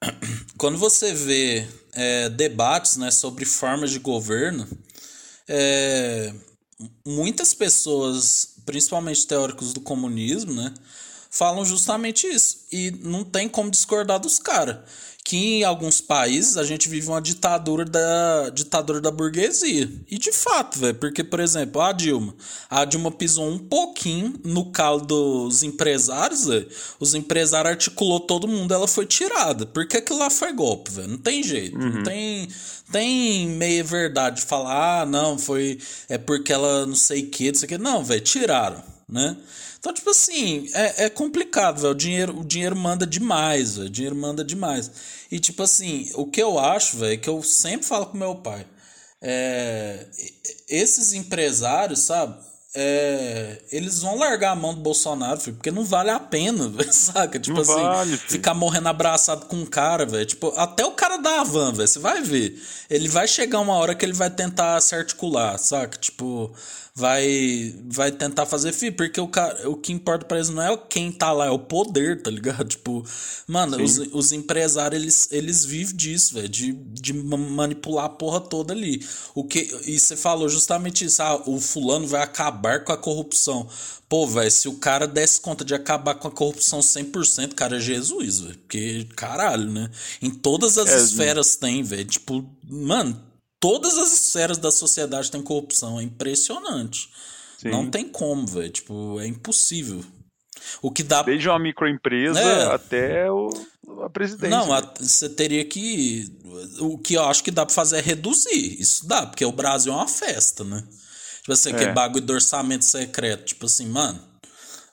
[CLEARS THROAT] quando você vê é, debates né, sobre formas de governo, é, muitas pessoas, principalmente teóricos do comunismo, né, falam justamente isso. E não tem como discordar dos caras que em alguns países a gente vive uma ditadura da ditadura da burguesia. E de fato, velho, porque por exemplo, a Dilma, a Dilma pisou um pouquinho no calo dos empresários, véio. os empresários articulou todo mundo, ela foi tirada. Porque aquilo lá foi golpe, velho. Não tem jeito, uhum. não tem tem meia verdade de falar, ah, não, foi é porque ela não sei o que, não sei o que. Não, velho, tiraram, né? Então, tipo assim, é, é complicado, velho. O dinheiro, o dinheiro manda demais, velho. O dinheiro manda demais. E, tipo assim, o que eu acho, velho, que eu sempre falo com meu pai. É, esses empresários, sabe? É, eles vão largar a mão do Bolsonaro, filho, porque não vale a pena, [LAUGHS] véio, saca? Tipo não assim, vale, ficar morrendo abraçado com um cara, velho. Tipo, até o cara da van, velho, você vai ver. Ele vai chegar uma hora que ele vai tentar se articular, saca? Tipo, vai vai tentar fazer fi, porque o, cara, o que importa para eles não é quem tá lá, é o poder, tá ligado? [LAUGHS] Tipo, mano, os, os empresários, eles, eles vivem disso, velho, de, de manipular a porra toda ali. O que, e você falou justamente isso, ah, o fulano vai acabar com a corrupção. Pô, velho, se o cara desse conta de acabar com a corrupção 100%, cara, é Jesus, velho. Porque, caralho, né? Em todas as é, esferas tem, velho. Tipo, mano, todas as esferas da sociedade tem corrupção. É impressionante. Sim. Não tem como, velho. Tipo, é impossível. O que dá. Desde uma microempresa é. até o, a presidência. Não, você teria que. O que eu acho que dá pra fazer é reduzir. Isso dá, porque o Brasil é uma festa, né? Tipo assim, é. aquele bagulho do orçamento secreto. Tipo assim, mano.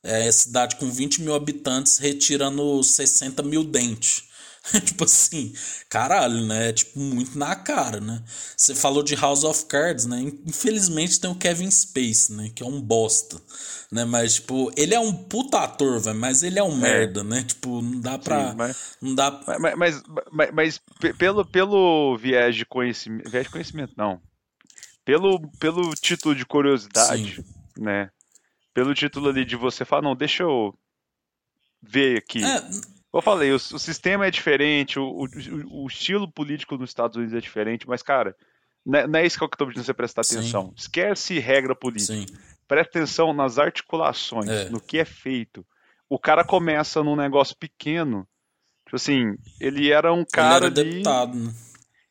É cidade com 20 mil habitantes retirando 60 mil dentes. [LAUGHS] tipo assim, caralho, né? É, tipo, muito na cara, né? Você falou de House of Cards, né? Infelizmente tem o Kevin Space, né? Que é um bosta, né? Mas, tipo, ele é um puta ator, velho, mas ele é um é. merda, né? Tipo, não dá pra... Sim, mas, não dá... Mas, mas, mas, mas, pelo, pelo viés de conhecimento... Viés de conhecimento, não. Pelo, pelo título de curiosidade, Sim. né? Pelo título ali de você falar, não, deixa eu ver aqui. É eu falei, o, o sistema é diferente, o, o, o, estilo político nos Estados Unidos é diferente, mas, cara, não é, não é isso que eu estou pedindo você prestar atenção. Sim. Esquece regra política. Sim. Presta atenção nas articulações, é. no que é feito. O cara começa num negócio pequeno. Tipo assim, ele era um cara. Ele era ali, deputado, né?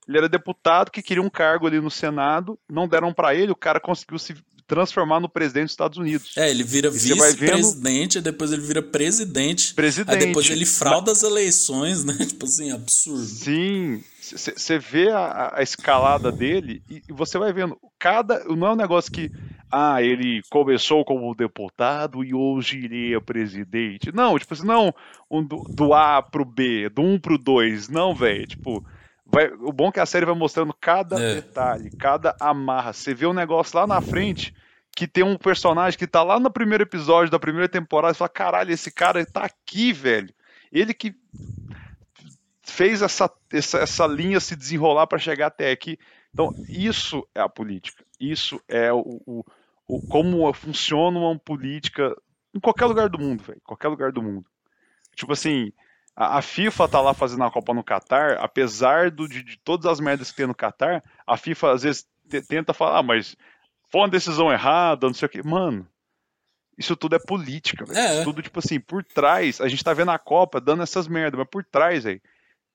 Ele era deputado que queria um cargo ali no Senado, não deram para ele, o cara conseguiu se transformar no presidente dos Estados Unidos. É, ele vira vice-presidente, vendo... depois ele vira presidente. Presidente. Aí depois ele frauda as eleições, né? [LAUGHS] Tipo assim, absurdo. Sim. Você vê a, a, escalada dele e você vai vendo. Cada. Não é um negócio que. Ah, ele começou como deputado e hoje ele é presidente. Não, tipo assim, não um do, do A pro B, do 1 pro 2. Não, velho. Tipo Vai, o bom é que a série vai mostrando cada é. detalhe, cada amarra. Você vê um negócio lá na frente que tem um personagem que tá lá no primeiro episódio da primeira temporada e fala: caralho, esse cara tá aqui, velho. Ele que fez essa, essa, essa linha se desenrolar para chegar até aqui. Então, isso é a política. Isso é o, o, o como funciona uma política em qualquer lugar do mundo, velho. Qualquer lugar do mundo. Tipo assim, a, FIFA tá lá fazendo a Copa no Catar, apesar do, de, de, todas as merdas que tem no Catar, a FIFA às vezes tenta falar, ah, mas foi uma decisão errada, não sei o que. Mano, isso tudo é política, é. Isso tudo, tipo assim, por trás, a gente tá vendo a Copa dando essas merdas, mas por trás, aí,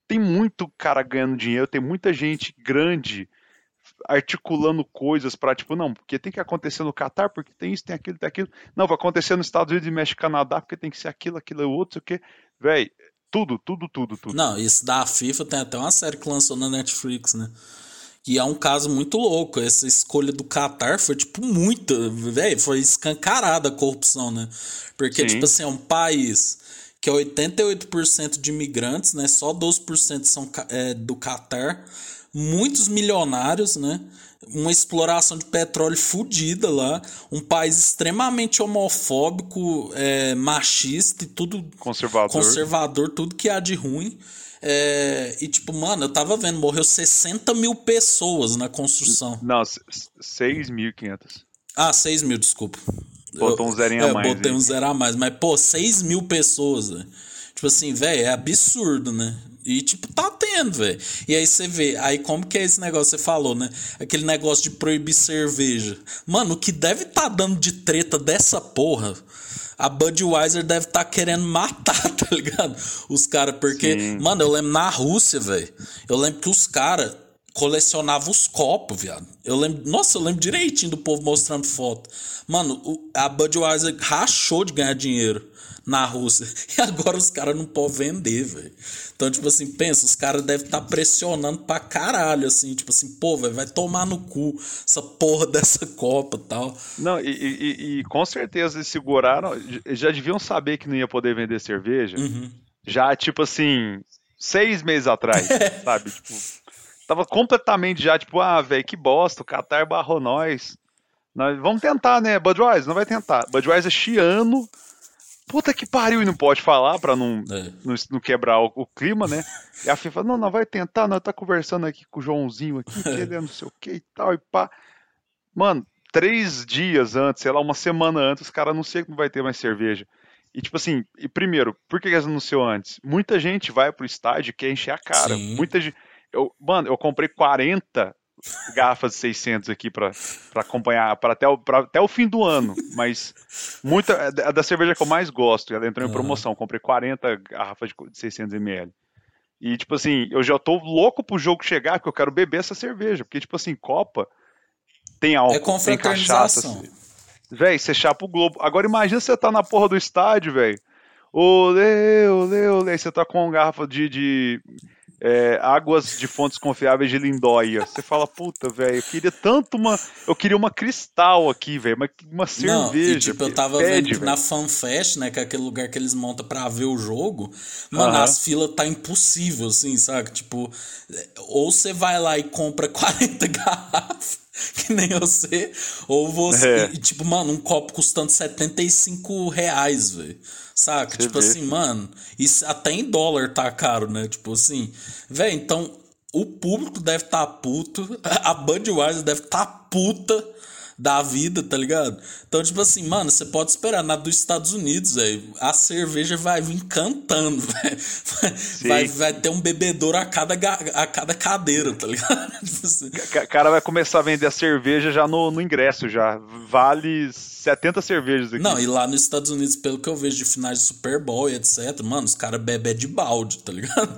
tem muito cara ganhando dinheiro, tem muita gente grande articulando coisas para tipo, não, porque tem que acontecer no Catar, porque tem isso, tem aquilo, tem aquilo. Não, vai acontecer nos Estados Unidos e México Canadá, porque tem que ser aquilo, aquilo, outro, sei o que. Véi, tudo, tudo, tudo, tudo. Não, isso da FIFA tem até uma série que lançou na Netflix, né? E é um caso muito louco. Essa escolha do Qatar foi, tipo, muito. Velho, foi escancarada a corrupção, né? Porque, Sim. tipo assim, é um país que é 88% de imigrantes, né? Só 12% são é, do Qatar. Muitos milionários, né? uma exploração de petróleo fodida lá, um país extremamente homofóbico, é, machista e tudo conservador. conservador, tudo que há de ruim. É, e tipo, mano, eu tava vendo, morreu 60 mil pessoas na construção. Não, 6.500. Ah, 6 mil, desculpa. Botou um zero a é, mais. Botei hein? um zero a mais, mas pô, 6 mil pessoas, véio. Tipo assim, velho, é absurdo, né? E, tipo, tá tendo, velho. E aí você vê, aí como que é esse negócio que você falou, né? Aquele negócio de proibir cerveja. Mano, o que deve tá dando de treta dessa porra, a Budweiser deve tá querendo matar, [LAUGHS] tá ligado? Os caras, porque, Sim. mano, eu lembro na Rússia, velho. Eu lembro que os caras colecionavam os copos, viado. Eu lembro, nossa, eu lembro direitinho do povo mostrando foto. Mano, a Budweiser rachou de ganhar dinheiro na Rússia. [LAUGHS] E agora os caras não podem vender, velho. Então, tipo assim, pensa, os caras devem estar tá pressionando pra caralho, assim, tipo assim, pô, velho, vai tomar no cu essa porra [LAUGHS] dessa Copa tal. Não, e, e, e, com certeza eles seguraram, já deviam saber que não ia poder vender cerveja. Uhum. Já, tipo assim, seis meses atrás, [LAUGHS] sabe? Tipo, tava completamente já, tipo, ah, velho, que bosta, o Qatar barrou nós. nós. Vamos tentar, né? Budweiser não vai tentar. Budweiser chiano puta que pariu e não pode falar pra não, é. não, não, quebrar o, o, clima, né? E a FIFA, não, não vai tentar, não, tá conversando aqui com o Joãozinho aqui, que ele é não sei o que e tal, e pá. Mano, três dias antes, sei lá, uma semana antes, os caras anunciam que não vai ter mais cerveja. E tipo assim, e primeiro, por que eles anunciou antes? Muita gente vai pro estádio e quer encher a cara. Sim. Muita gente. Eu, mano, eu comprei 40 garrafas de 600 aqui para acompanhar para até, o, até o fim do ano, mas muita é da cerveja que eu mais gosto, ela entrou em promoção, comprei 40 garrafas de 600 ml. E tipo assim, eu já tô louco pro jogo chegar, porque eu quero beber essa cerveja, porque tipo assim, Copa tem álcool, é tem cachaça. Assim. Véi, você chapa o globo. Agora imagina você tá na porra do estádio, velho. Olê, olê, olê. Você tá com uma garrafa de, de é, águas de fontes confiáveis de Lindóia. Você fala, puta, velho, eu queria tanto uma. Eu queria uma cristal aqui, velho, uma, uma cerveja. Não, e, tipo, eu tava pede, vendo véio. na FanFest, né, que é aquele lugar que eles montam pra ver o jogo. Mano, uh -huh. as filas tá impossível, assim, sabe? Tipo, ou você vai lá e compra [LAUGHS] 40 garrafas. que nem eu sei, ou você. É. E, tipo, mano, um copo custando 75 reais, velho. Saca? Tipo assim, mano, isso até em dólar tá caro, né? Tipo assim, velho, então o público deve tá puto, [LAUGHS] a Budweiser deve tá puta da vida, tá ligado? Então, tipo assim, mano, você pode esperar na dos Estados Unidos, velho. A cerveja vai vir cantando, [LAUGHS] velho. Vai, vai ter um bebedouro a cada, a cada cadeira, tá ligado? [LAUGHS] Tipo assim. O cara vai começar a vender a cerveja já no, no ingresso, já. Vale 70 cervejas aqui. Não, e lá nos Estados Unidos, pelo que eu vejo de finais de Super Bowl e etc, mano, os caras bebem de balde, tá ligado?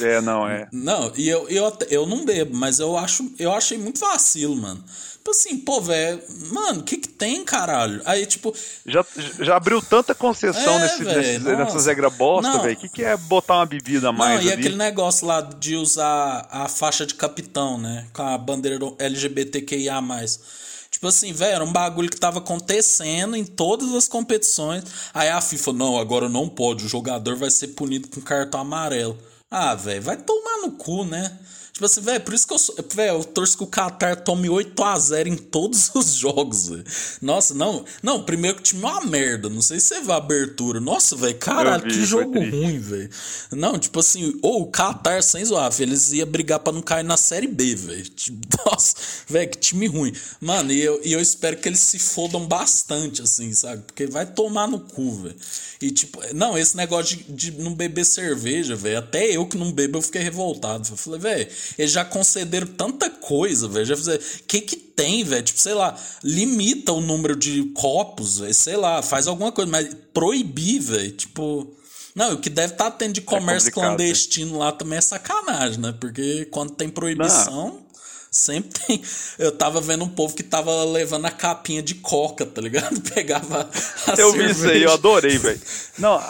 É, não, é. [LAUGHS] Não, e eu, eu, eu não bebo, mas eu acho eu achei muito vacilo, mano. Tipo assim, pô, velho, mano, o que que tem, caralho? Aí, tipo. Já, já abriu tanta concessão é, nesse, véio, nesse, nessas regras bosta, velho. O que, que é botar uma bebida a mais? Não, e ali? aquele negócio lá de usar a faixa de capitão, né? Com a bandeira LGBTQIA. Tipo assim, velho, era um bagulho que tava acontecendo em todas as competições. Aí a FIFA, não, agora não pode, o jogador vai ser punido com cartão amarelo. Ah, velho, vai tomar no cu, né? Tipo assim, velho, por isso que eu sou. Velho, eu torço que o Qatar tome 8x0 em todos [LAUGHS] os jogos, velho. Nossa, não. Não, primeiro que o time é uma merda. Não sei se você vê a abertura. Nossa, velho, caralho, vi, que jogo ruim, velho. Não, tipo assim, ou o Qatar sem zoar, eles iam brigar pra não cair na Série B, velho. Tipo, [LAUGHS] nossa, velho, que time ruim. Mano, e eu, e eu espero que eles se fodam bastante, assim, sabe? Porque vai tomar no cu, velho. E tipo, não, esse negócio de, de não beber cerveja, velho. Até eu que não bebo, eu fiquei revoltado. Eu falei, velho eles já concederam tanta coisa, velho. Já fizeram. O que que tem, velho? Tipo, sei lá, limita o número de copos, velho. Sei lá, faz alguma coisa, mas proibir, velho. Tipo. Não, o que deve estar tá tendo de é comércio é clandestino lá também é sacanagem, né? Porque quando tem proibição. Não. Sempre tem. Eu tava vendo um povo que tava levando a capinha de coca, tá ligado? [LAUGHS] Pegava a Eu cerveja. vi isso aí, eu adorei, velho. [LAUGHS] Não,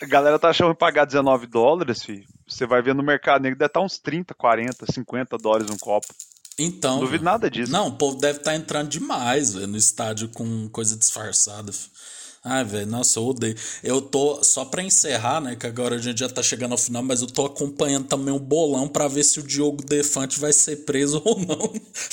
a galera tá achando que pagar 19 dólares, filho. Você vai ver no mercado negro, deve estar tá uns 30, 40, 50 dólares um copo. Então. Não duvido nada disso. Não, o povo deve estar tá entrando demais, velho, no estádio com coisa disfarçada. Ai, velho, nossa, eu odeio. Eu tô, só pra encerrar, né, que agora a gente já tá chegando ao final, mas eu tô acompanhando também o bolão pra ver se o Diogo Defante vai ser preso [LAUGHS] ou não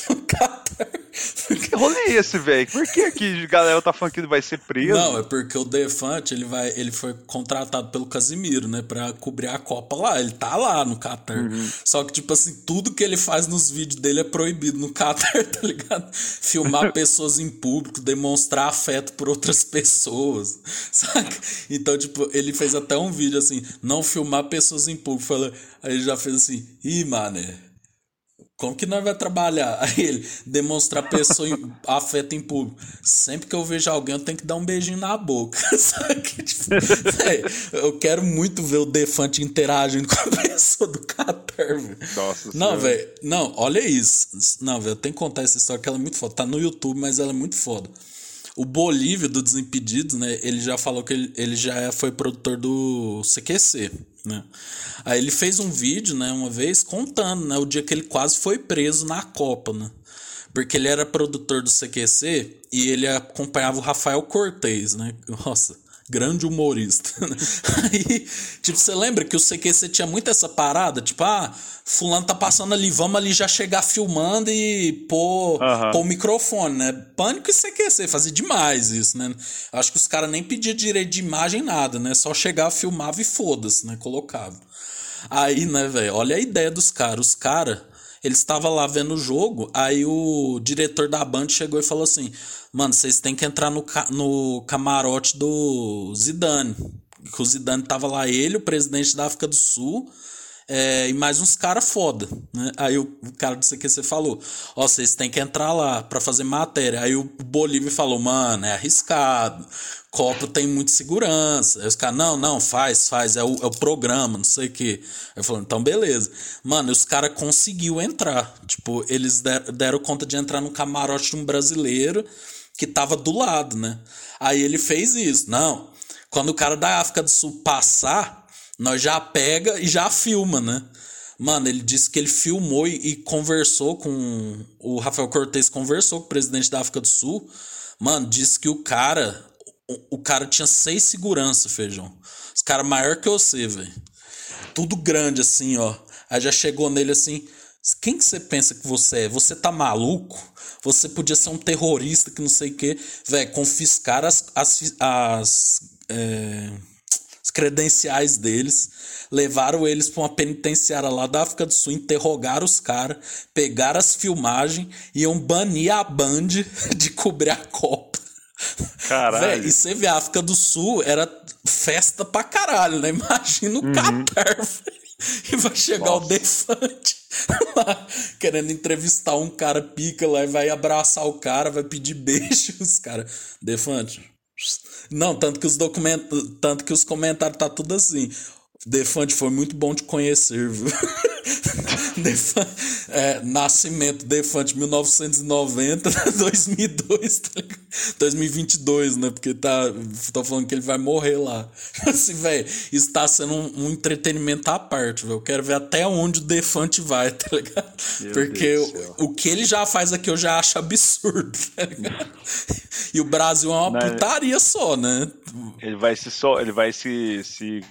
no Qatar. Que rolê é esse, velho? Por que que a galera tá falando que ele vai ser preso? Não, é porque o Defante, ele, vai, ele foi contratado pelo Casimiro, né, pra cobrir a Copa lá. Ele tá lá no Qatar. Uhum. Só que, tipo assim, tudo que ele faz nos vídeos dele é proibido no Qatar, [LAUGHS] tá ligado? Filmar [LAUGHS] pessoas em público, demonstrar afeto por outras pessoas, [LAUGHS] saca? Então, tipo, ele fez até um vídeo assim, não filmar pessoas em público. Falou, aí ele já fez assim, ih, mané, como que nós vai trabalhar? [LAUGHS] Aí ele demonstrar pessoa em, [LAUGHS] afeto em público. Sempre que eu vejo alguém, eu tenho que dar um beijinho na boca. tipo, eu quero muito ver o Defante interagindo com a pessoa do Qatar, velho. Nossa Não, velho. Não, olha isso. Não, velho, eu tenho que contar essa história que ela é muito foda. Tá no YouTube, mas ela é muito foda. O Bolívio do Desimpedidos, né? Ele já falou que ele, ele já foi produtor do CQC, né? Aí ele fez um vídeo, né, uma vez, contando, né, o dia que ele quase foi preso na Copa, né? Porque ele era produtor do CQC e ele acompanhava o Rafael Cortez, né? Nossa, grande humorista. [LAUGHS] Aí, tipo, você lembra que o CQC tinha muito essa parada? Tipo, ah, fulano tá passando ali, vamos ali já chegar filmando e pôr, uhum. pôr o microfone, né? Pânico e CQC, fazia demais isso, né? Acho que os caras nem pediam direito de imagem, nada, né? Só chegava, filmava e foda-se, né? Colocava. Aí, né, velho, olha a ideia dos caras. Os caras Ele estava lá vendo o jogo, aí o diretor da Band chegou e falou assim: Mano, vocês têm que entrar no, ca no camarote do Zidane. Que o Zidane tava lá, ele, o presidente da África do Sul, é, e mais uns caras foda, né? Aí o, cara disse que você falou, ó, vocês têm que entrar lá para fazer matéria. Aí o Bolívia falou, mano, é arriscado, Copa tem muita segurança. Aí os caras, não, não, faz, faz, é o, é o programa, não sei o que. Aí falou, então beleza. Mano, os caras conseguiu entrar. Tipo, eles der, deram conta de entrar no camarote de um brasileiro que tava do lado, né? Aí ele fez isso, não. Quando o cara da África do Sul passar, nós já pega e já filma, né? Mano, ele disse que ele filmou e, e conversou com. O Rafael Cortez conversou com o presidente da África do Sul. Mano, disse que o cara. O, o cara tinha seis segurança, feijão. Os caras maior que você, velho. Tudo grande assim, ó. Aí já chegou nele assim. Quem que você pensa que você é? Você tá maluco? Você podia ser um terrorista que não sei o quê. Velho, confiscar as. as, as é credenciais deles, levaram eles para uma penitenciária lá da África do Sul, interrogaram os caras, pegaram as filmagens, iam banir a Band [LAUGHS] de cobrir a Copa. Caralho. Véi, e você vê, a África do Sul era festa pra caralho, né? Imagina o uhum. Qatar, [LAUGHS] E vai chegar Nossa. o Defante [LAUGHS] lá, querendo entrevistar um cara pica lá e vai abraçar o cara, vai pedir beijos, cara. Defante, não, tanto que os documentos, tanto que os comentários tá tudo assim. Defante foi muito bom te conhecer, viu? [LAUGHS] Defante, é, nascimento Defante 1990, 2002, tá 2022, né? Porque tá, tô falando que ele vai morrer lá. [LAUGHS] Assim, velho, isso tá sendo um, um, entretenimento à parte, velho. Eu quero ver até onde o Defante vai, tá ligado? Meu Porque o, o, que ele já faz aqui eu já acho absurdo, tá ligado? E o Brasil é uma não, putaria só, né? Ele vai se só, ele vai se, se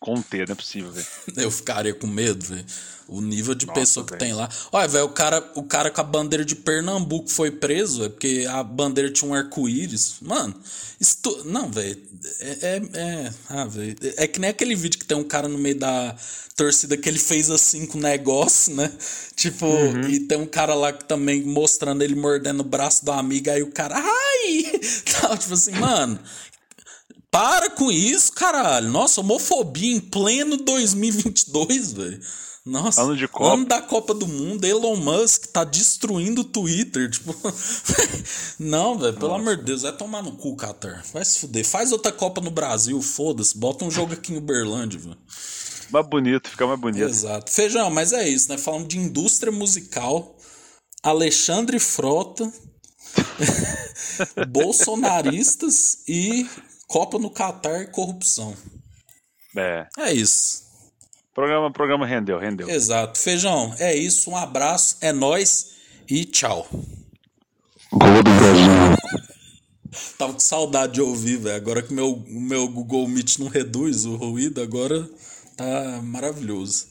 conter, não é possível, velho. [LAUGHS] Eu ficaria com medo, velho. O nível de Nossa, pessoa que véio. tem lá. Olha, velho, o cara, o cara com a bandeira de Pernambuco foi preso, é porque a bandeira tinha um arco-íris. Mano, isso. Tu... Não, velho. É, é, é. Ah, velho. É que nem aquele vídeo que tem um cara no meio da torcida que ele fez assim com o negócio, né? Tipo, uhum. e tem um cara lá que também mostrando ele mordendo o braço da amiga, aí o cara. Ai! [LAUGHS] Tá, tipo assim, mano, para com isso, caralho. Nossa, homofobia em pleno 2022, velho. Nossa, ano, de Copa. ano da Copa do Mundo, Elon Musk tá destruindo o Twitter. Tipo, [LAUGHS] não, velho, pelo amor de Deus, vai tomar no cu, Qatar. Vai se fuder. Faz outra Copa no Brasil, foda-se. Bota um jogo aqui em Uberlândia, velho. Mais bonito, fica mais bonito. Exato. Feijão, mas é isso, né? Falando de indústria musical, Alexandre Frota, [LAUGHS] bolsonaristas e Copa no Catar e corrupção. É. É isso. Programa, programa rendeu, rendeu. Exato. Feijão, é isso. Um abraço, é nós e tchau. Gol do Brasil. Tava com saudade de ouvir, velho. Agora que meu, meu Google Meet não reduz o ruído, agora tá maravilhoso.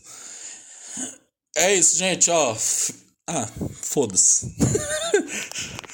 É isso, gente, ó. Ah, foda-se. [LAUGHS]